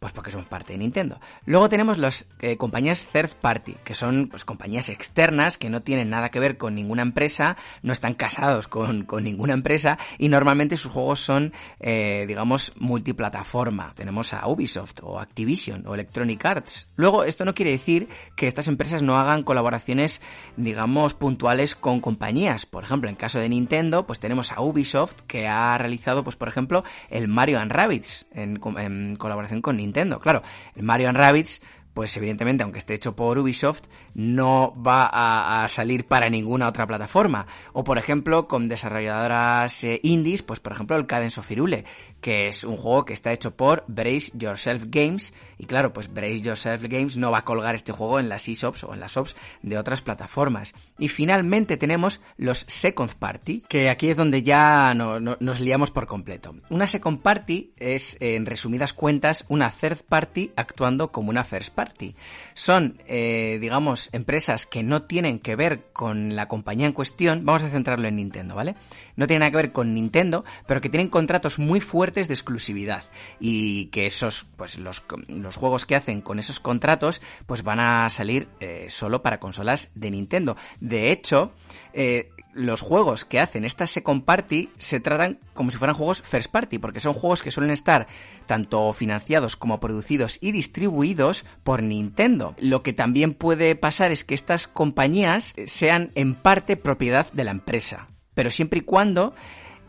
Pues porque somos parte de Nintendo. Luego tenemos las eh, compañías third party, que son pues, compañías externas que no tienen nada que ver con ninguna empresa, no están casados con, con ninguna empresa y normalmente sus juegos son, eh, digamos, multiplataforma. Tenemos a Ubisoft o Activision o Electronic Arts. Luego, esto no quiere decir que estas empresas no hagan colaboraciones, digamos, puntuales con compañías. Por ejemplo, en caso de Nintendo, pues tenemos a Ubisoft que ha realizado, pues por ejemplo, el Mario and Rabbids en, en colaboración con Nintendo. Claro, el Mario Rabbids, pues evidentemente, aunque esté hecho por Ubisoft, no va a, a, salir para ninguna otra plataforma. O por ejemplo, con desarrolladoras eh, indies, pues por ejemplo el Cadence of Irule, que es un juego que está hecho por Brace Yourself Games. Y claro, pues Brace Yourself Games no va a colgar este juego en las eShops o en las shops de otras plataformas. Y finalmente tenemos los Second Party, que aquí es donde ya nos liamos por completo. Una Second Party es, en resumidas cuentas, una Third Party actuando como una First Party. Son, eh, digamos, empresas que no tienen que ver con la compañía en cuestión. Vamos a centrarlo en Nintendo, ¿vale? No tienen nada que ver con Nintendo, pero que tienen contratos muy fuertes de exclusividad. Y que esos, pues los los juegos que hacen con esos contratos pues van a salir eh, solo para consolas de Nintendo. De hecho, eh, los juegos que hacen esta Second Party se tratan como si fueran juegos First Party, porque son juegos que suelen estar tanto financiados como producidos y distribuidos por Nintendo. Lo que también puede pasar es que estas compañías sean en parte propiedad de la empresa, pero siempre y cuando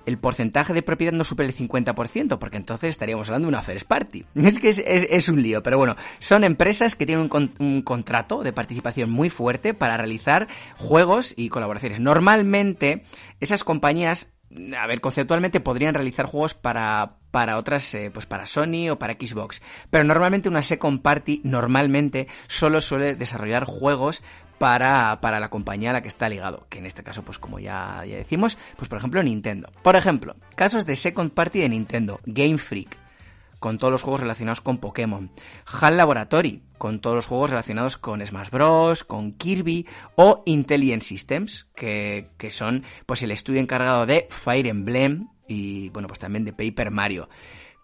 el porcentaje de propiedad no supera el 50%, porque entonces estaríamos hablando de una first party. (laughs) Es que es, un lío, pero bueno, son empresas que tienen un, un, contrato de participación muy fuerte para realizar juegos y colaboraciones. Normalmente, esas compañías a ver, conceptualmente podrían realizar juegos para, para otras, eh, pues para Sony o para Xbox. Pero normalmente una second party normalmente solo suele desarrollar juegos para, para la compañía a la que está ligado, que en este caso, pues como ya, ya decimos, pues por ejemplo Nintendo. Por ejemplo, casos de second party de Nintendo, Game Freak, con todos los juegos relacionados con Pokémon, HAL Laboratory, con todos los juegos relacionados con Smash Bros, con Kirby o Intelligent Systems, que, que son pues el estudio encargado de Fire Emblem y bueno, pues también de Paper Mario.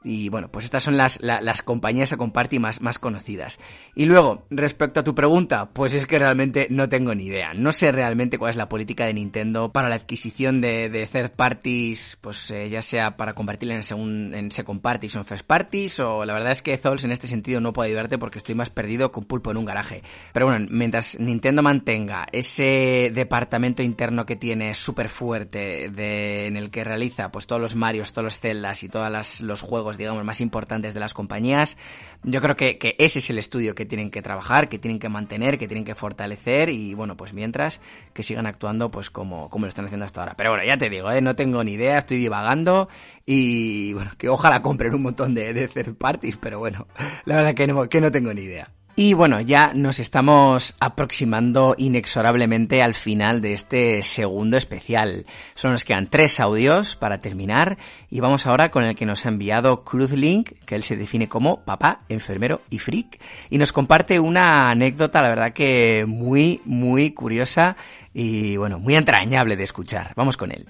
Y bueno, pues estas son las, las compañías a compartir más, más conocidas. Y luego, respecto a tu pregunta, pues es que realmente no tengo ni idea. No sé realmente cuál es la política de Nintendo para la adquisición de, de third parties, pues eh, ya sea para convertirla en, en second parties o en first parties, o la verdad es que Zols en este sentido no puedo ayudarte porque estoy más perdido con pulpo en un garaje. Pero bueno, mientras Nintendo mantenga ese departamento interno que tiene súper fuerte, de, en el que realiza pues todos los Marios, todos los Zeldas y todos los juegos digamos, más importantes de las compañías. Yo creo que, ese es el estudio que tienen que trabajar, que tienen que mantener, que tienen que fortalecer y, bueno, pues mientras que sigan actuando pues como, como lo están haciendo hasta ahora. Pero bueno, ya te digo, ¿eh? no tengo ni idea, estoy divagando y, bueno, que ojalá compren un montón de, de third parties, pero bueno, la verdad que no, que no tengo ni idea. Y bueno, ya nos estamos aproximando inexorablemente al final de este segundo especial. Solo nos quedan tres audios para terminar y vamos ahora con el que nos ha enviado Cruzlink, que él se define como papá, enfermero y freak, y nos comparte una anécdota, la verdad que muy, muy curiosa y bueno, muy entrañable de escuchar. Vamos con él.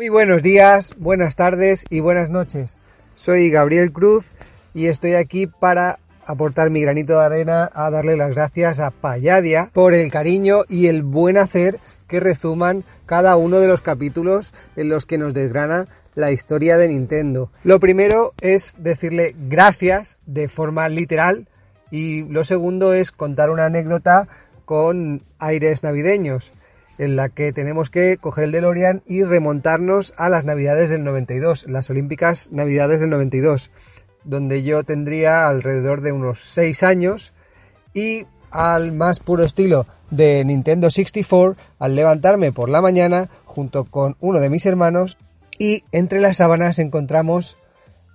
Muy buenos días, buenas tardes y buenas noches. Soy Gabriel Cruz y estoy aquí para aportar mi granito de arena a darle las gracias a Payadia por el cariño y el buen hacer que resuman cada uno de los capítulos en los que nos desgrana la historia de Nintendo. Lo primero es decirle gracias de forma literal y lo segundo es contar una anécdota con aires navideños en la que tenemos que coger el DeLorean y remontarnos a las Navidades del 92, las Olímpicas Navidades del 92, donde yo tendría alrededor de unos 6 años y al más puro estilo de Nintendo 64, al levantarme por la mañana junto con uno de mis hermanos y entre las sábanas encontramos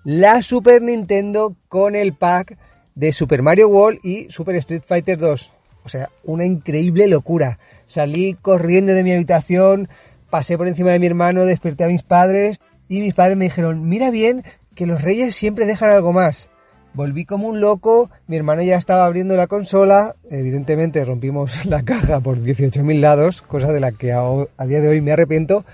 la Super Nintendo con el pack de Super Mario World y Super Street Fighter 2. O sea, una increíble locura. Salí corriendo de mi habitación, pasé por encima de mi hermano, desperté a mis padres y mis padres me dijeron, mira bien que los reyes siempre dejan algo más. Volví como un loco, mi hermano ya estaba abriendo la consola, evidentemente rompimos (laughs) la caja por 18.000 lados, cosa de la que a, a día de hoy me arrepiento,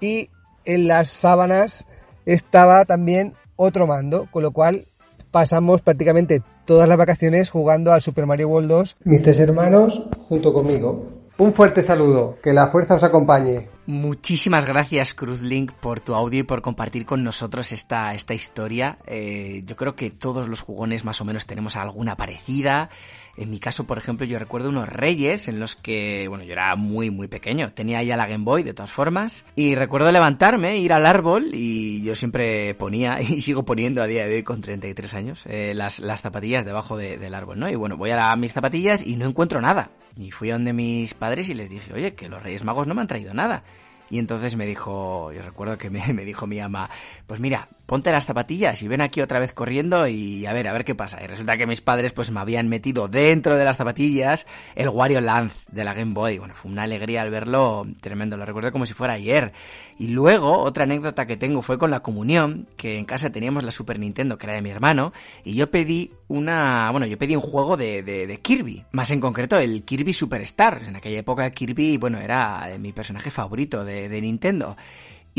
y en las sábanas estaba también otro mando, con lo cual pasamos prácticamente todas las vacaciones jugando al Super Mario World 2, mis tres hermanos junto conmigo. Un fuerte saludo, que la fuerza os acompañe. Muchísimas gracias, Cruzlink, por tu audio y por compartir con nosotros esta, esta historia. Eh, yo creo que todos los jugones más o menos tenemos alguna parecida. En mi caso, por ejemplo, yo recuerdo unos reyes en los que, bueno, yo era muy, muy pequeño. Tenía ya la Game Boy, de todas formas. Y recuerdo levantarme, ir al árbol y yo siempre ponía, (laughs) y sigo poniendo a día de hoy con 33 años, eh, las, las zapatillas debajo del árbol, ¿no? Y bueno, voy a, mis zapatillas y no encuentro nada. Y fui a donde mis padres y les dije, oye, que los Reyes Magos no me han traído nada. Y entonces me dijo, yo recuerdo que me, (laughs) me, dijo mi ama, pues mira, ponte las zapatillas y ven aquí otra vez corriendo y a ver, a ver qué pasa. Y resulta que mis padres pues me habían metido dentro de las zapatillas el Wario Land de la Game Boy. Bueno, fue una alegría al verlo tremendo, lo recuerdo como si fuera ayer. Y luego, otra anécdota que tengo fue con la comunión, que en casa teníamos la Super Nintendo, que era de mi hermano, y yo pedí una, bueno, yo pedí un juego de, de, de Kirby, más en concreto el Kirby Superstar. En aquella época Kirby, bueno, era mi personaje favorito de, de Nintendo.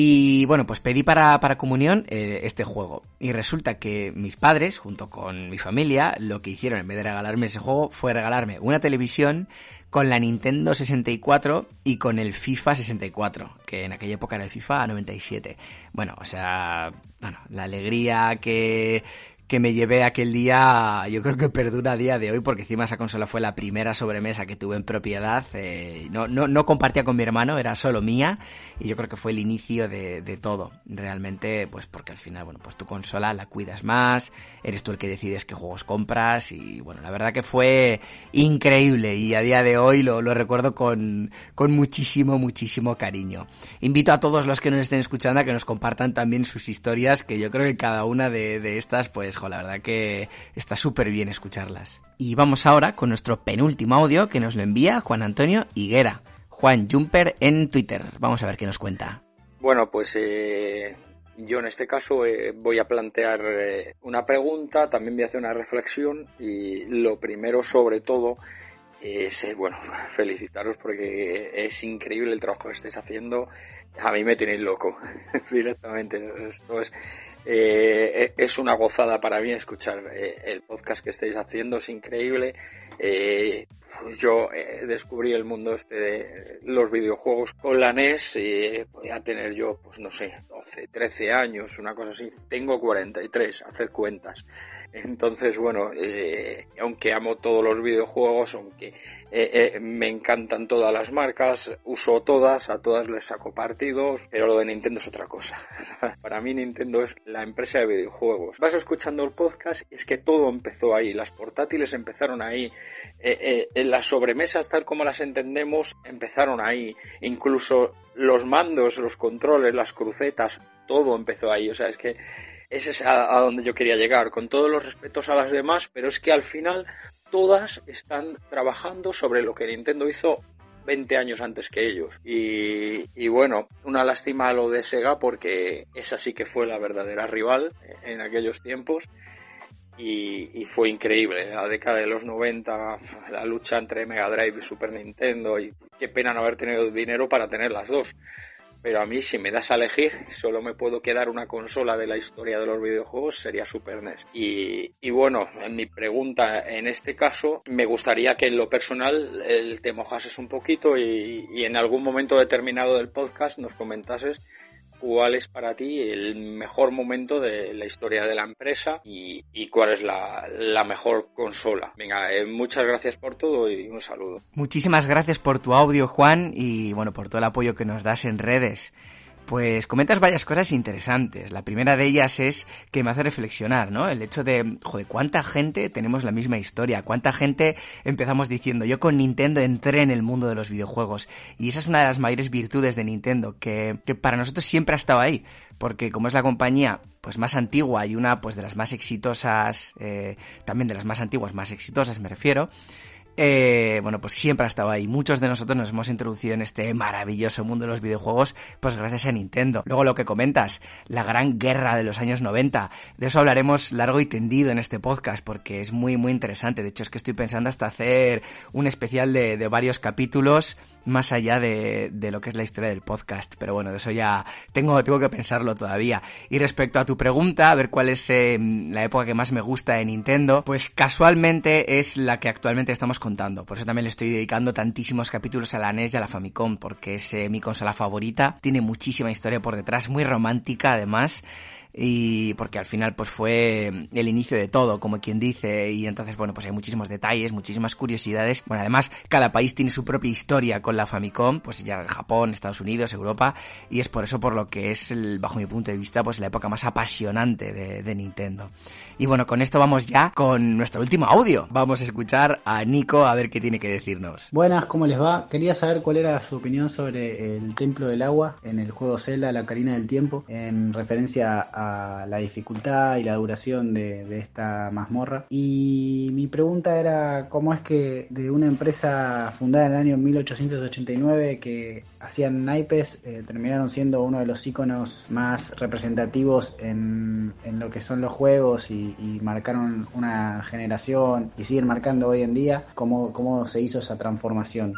Y bueno, pues pedí para, para comunión eh, este juego. Y resulta que mis padres, junto con mi familia, lo que hicieron en vez de regalarme ese juego fue regalarme una televisión con la Nintendo 64 y con el FIFA 64, que en aquella época era el FIFA 97. Bueno, o sea, bueno, la alegría que, que me llevé aquel día, yo creo que perdura a día de hoy, porque encima esa consola fue la primera sobremesa que tuve en propiedad. Eh, no, no, no, compartía con mi hermano, era solo mía, y yo creo que fue el inicio de, de, todo. Realmente, pues porque al final, bueno, pues tu consola la cuidas más, eres tú el que decides qué juegos compras, y bueno, la verdad que fue increíble, y a día de hoy lo, lo recuerdo con, con muchísimo, muchísimo cariño. Invito a todos los que nos estén escuchando a que nos compartan también sus historias, que yo creo que cada una de, de estas, pues, la verdad que está súper bien escucharlas. Y vamos ahora con nuestro penúltimo audio que nos lo envía Juan Antonio Higuera, Juan Jumper en Twitter. Vamos a ver qué nos cuenta. Bueno, pues eh, yo en este caso eh, voy a plantear eh, una pregunta, también voy a hacer una reflexión y lo primero sobre todo es, eh, bueno, (laughs) felicitaros porque es increíble el trabajo que estáis haciendo. A mí me tenéis loco (laughs) directamente. Esto es, eh, es una gozada para mí escuchar eh, el podcast que estáis haciendo, es increíble. Yo eh, descubrí el mundo este de los videojuegos con la NES y podía tener yo, pues no sé, 12, 13 años, una cosa así. Tengo 43, haced cuentas. Entonces, bueno, eh, aunque amo todos los videojuegos, aunque eh, me encantan todas las marcas, uso todas, a todas les saco partidos, pero lo de Nintendo es otra cosa. (laughs) Para mí Nintendo es la empresa de videojuegos. Vas escuchando el podcast y es que todo empezó ahí, las portátiles empezaron ahí, las sobremesas tal como las entendemos empezaron ahí, incluso los mandos, los controles, las crucetas, todo empezó ahí, o sea, es que ese es a, donde yo quería llegar, con todos los respetos a las demás, pero es que al final todas están trabajando sobre lo que Nintendo hizo 20 años antes que ellos. Y, bueno, una lástima lo de Sega porque esa sí que fue la verdadera rival en aquellos tiempos. Y, y, fue increíble. La década de los 90, la lucha entre Mega Drive y Super Nintendo. Y qué pena no haber tenido dinero para tener las dos pero a mí si me das a elegir, solo me puedo quedar una consola de la historia de los videojuegos, sería Super NES. Y, y bueno, en mi pregunta en este caso, me gustaría que en lo personal el, te mojases un poquito y, y en algún momento determinado del podcast nos comentases cuál es para ti el mejor momento de la historia de la empresa y, cuál es la, la, mejor consola. Venga, eh, muchas gracias por todo y un saludo. Muchísimas gracias por tu audio, Juan, y bueno, por todo el apoyo que nos das en redes. Pues comentas varias cosas interesantes. La primera de ellas es que me hace reflexionar, ¿no? El hecho de, joder, cuánta gente tenemos la misma historia, cuánta gente empezamos diciendo, yo con Nintendo entré en el mundo de los videojuegos. Y esa es una de las mayores virtudes de Nintendo, que, para nosotros siempre ha estado ahí. Porque como es la compañía pues más antigua y una pues de las más exitosas, eh, también de las más antiguas, más exitosas me refiero, eh, bueno, pues siempre ha estado ahí. Muchos de nosotros nos hemos introducido en este maravilloso mundo de los videojuegos, pues gracias a Nintendo. Luego lo que comentas, la gran guerra de los años 90. De eso hablaremos largo y tendido en este podcast, porque es muy, muy interesante. De hecho, es que estoy pensando hasta hacer un especial de, de varios capítulos más allá de, de, lo que es la historia del podcast. Pero bueno, de eso ya tengo, tengo que pensarlo todavía. Y respecto a tu pregunta, a ver cuál es eh, la época que más me gusta de Nintendo, pues casualmente es la que actualmente estamos contando. Por eso también le estoy dedicando tantísimos capítulos a la NES y a la Famicom, porque es eh, mi consola favorita. Tiene muchísima historia por detrás, muy romántica además y porque al final pues fue el inicio de todo, como quien dice, y entonces bueno, pues hay muchísimos detalles, muchísimas curiosidades. Bueno, además cada país tiene su propia historia con la Famicom, pues ya Japón, Estados Unidos, Europa, y es por eso por lo que es, bajo mi punto de vista, pues la época más apasionante de, de Nintendo. Y bueno, con esto vamos ya con nuestro último audio. Vamos a escuchar a Nico a ver qué tiene que decirnos. Buenas, ¿cómo les va? Quería saber cuál era su opinión sobre el Templo del Agua en el juego Zelda, la Carina del Tiempo, en referencia la dificultad y la duración de, esta mazmorra. Y mi pregunta era cómo es que de una empresa fundada en el año 1889 que hacían naipes eh, terminaron siendo uno de los iconos más representativos en, en lo que son los juegos y, y, marcaron una generación y siguen marcando hoy en día cómo, cómo se hizo esa transformación.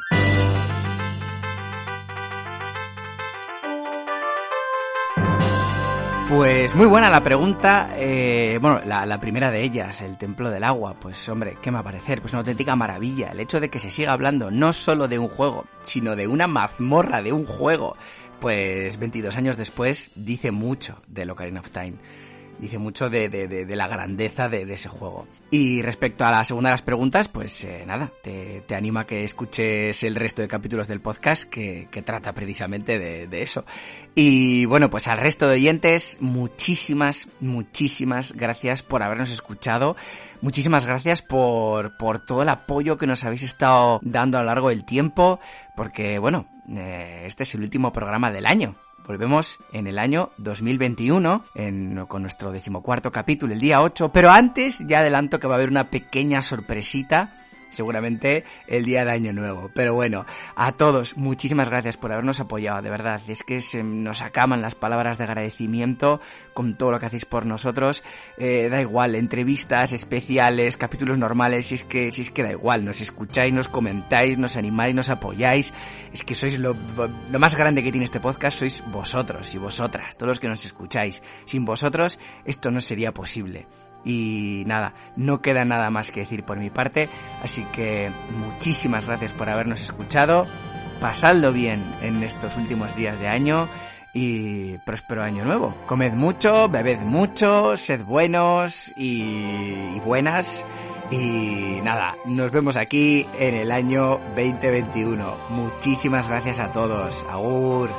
Pues muy buena la pregunta. Eh, bueno, la, primera de ellas, el Templo del Agua. Pues hombre, ¿qué me va a parecer? Pues una auténtica maravilla. El hecho de que se siga hablando no solo de un juego, sino de una mazmorra de un juego. Pues 22 años después dice mucho de Ocarina of Time dice mucho de, de, de, de la grandeza de, ese juego. Y respecto a la segunda de las preguntas, pues eh, nada, te, te animo a que escuches el resto de capítulos del podcast que, que trata precisamente de, eso. Y bueno, pues al resto de oyentes, muchísimas, muchísimas gracias por habernos escuchado. Muchísimas gracias por, por todo el apoyo que nos habéis estado dando a lo largo del tiempo, porque bueno, eh, este es el último programa del año. Volvemos en el año 2021 en, con nuestro decimocuarto capítulo, el día 8. Pero antes ya adelanto que va a haber una pequeña sorpresita seguramente el día de Año Nuevo. Pero bueno, a todos, muchísimas gracias por habernos apoyado, de verdad. Es que se nos acaban las palabras de agradecimiento con todo lo que hacéis por nosotros. Eh, da igual, entrevistas especiales, capítulos normales, si es que, si es que da igual, nos escucháis, nos comentáis, nos animáis, nos apoyáis. Es que sois lo, lo más grande que tiene este podcast, sois vosotros y vosotras, todos los que nos escucháis. Sin vosotros, esto no sería posible. Y nada, no queda nada más que decir por mi parte, así que muchísimas gracias por habernos escuchado, pasadlo bien en estos últimos días de año y próspero año nuevo. Comed mucho, bebed mucho, sed buenos y, y buenas. Y nada, nos vemos aquí en el año 2021. Muchísimas gracias a todos. Agur.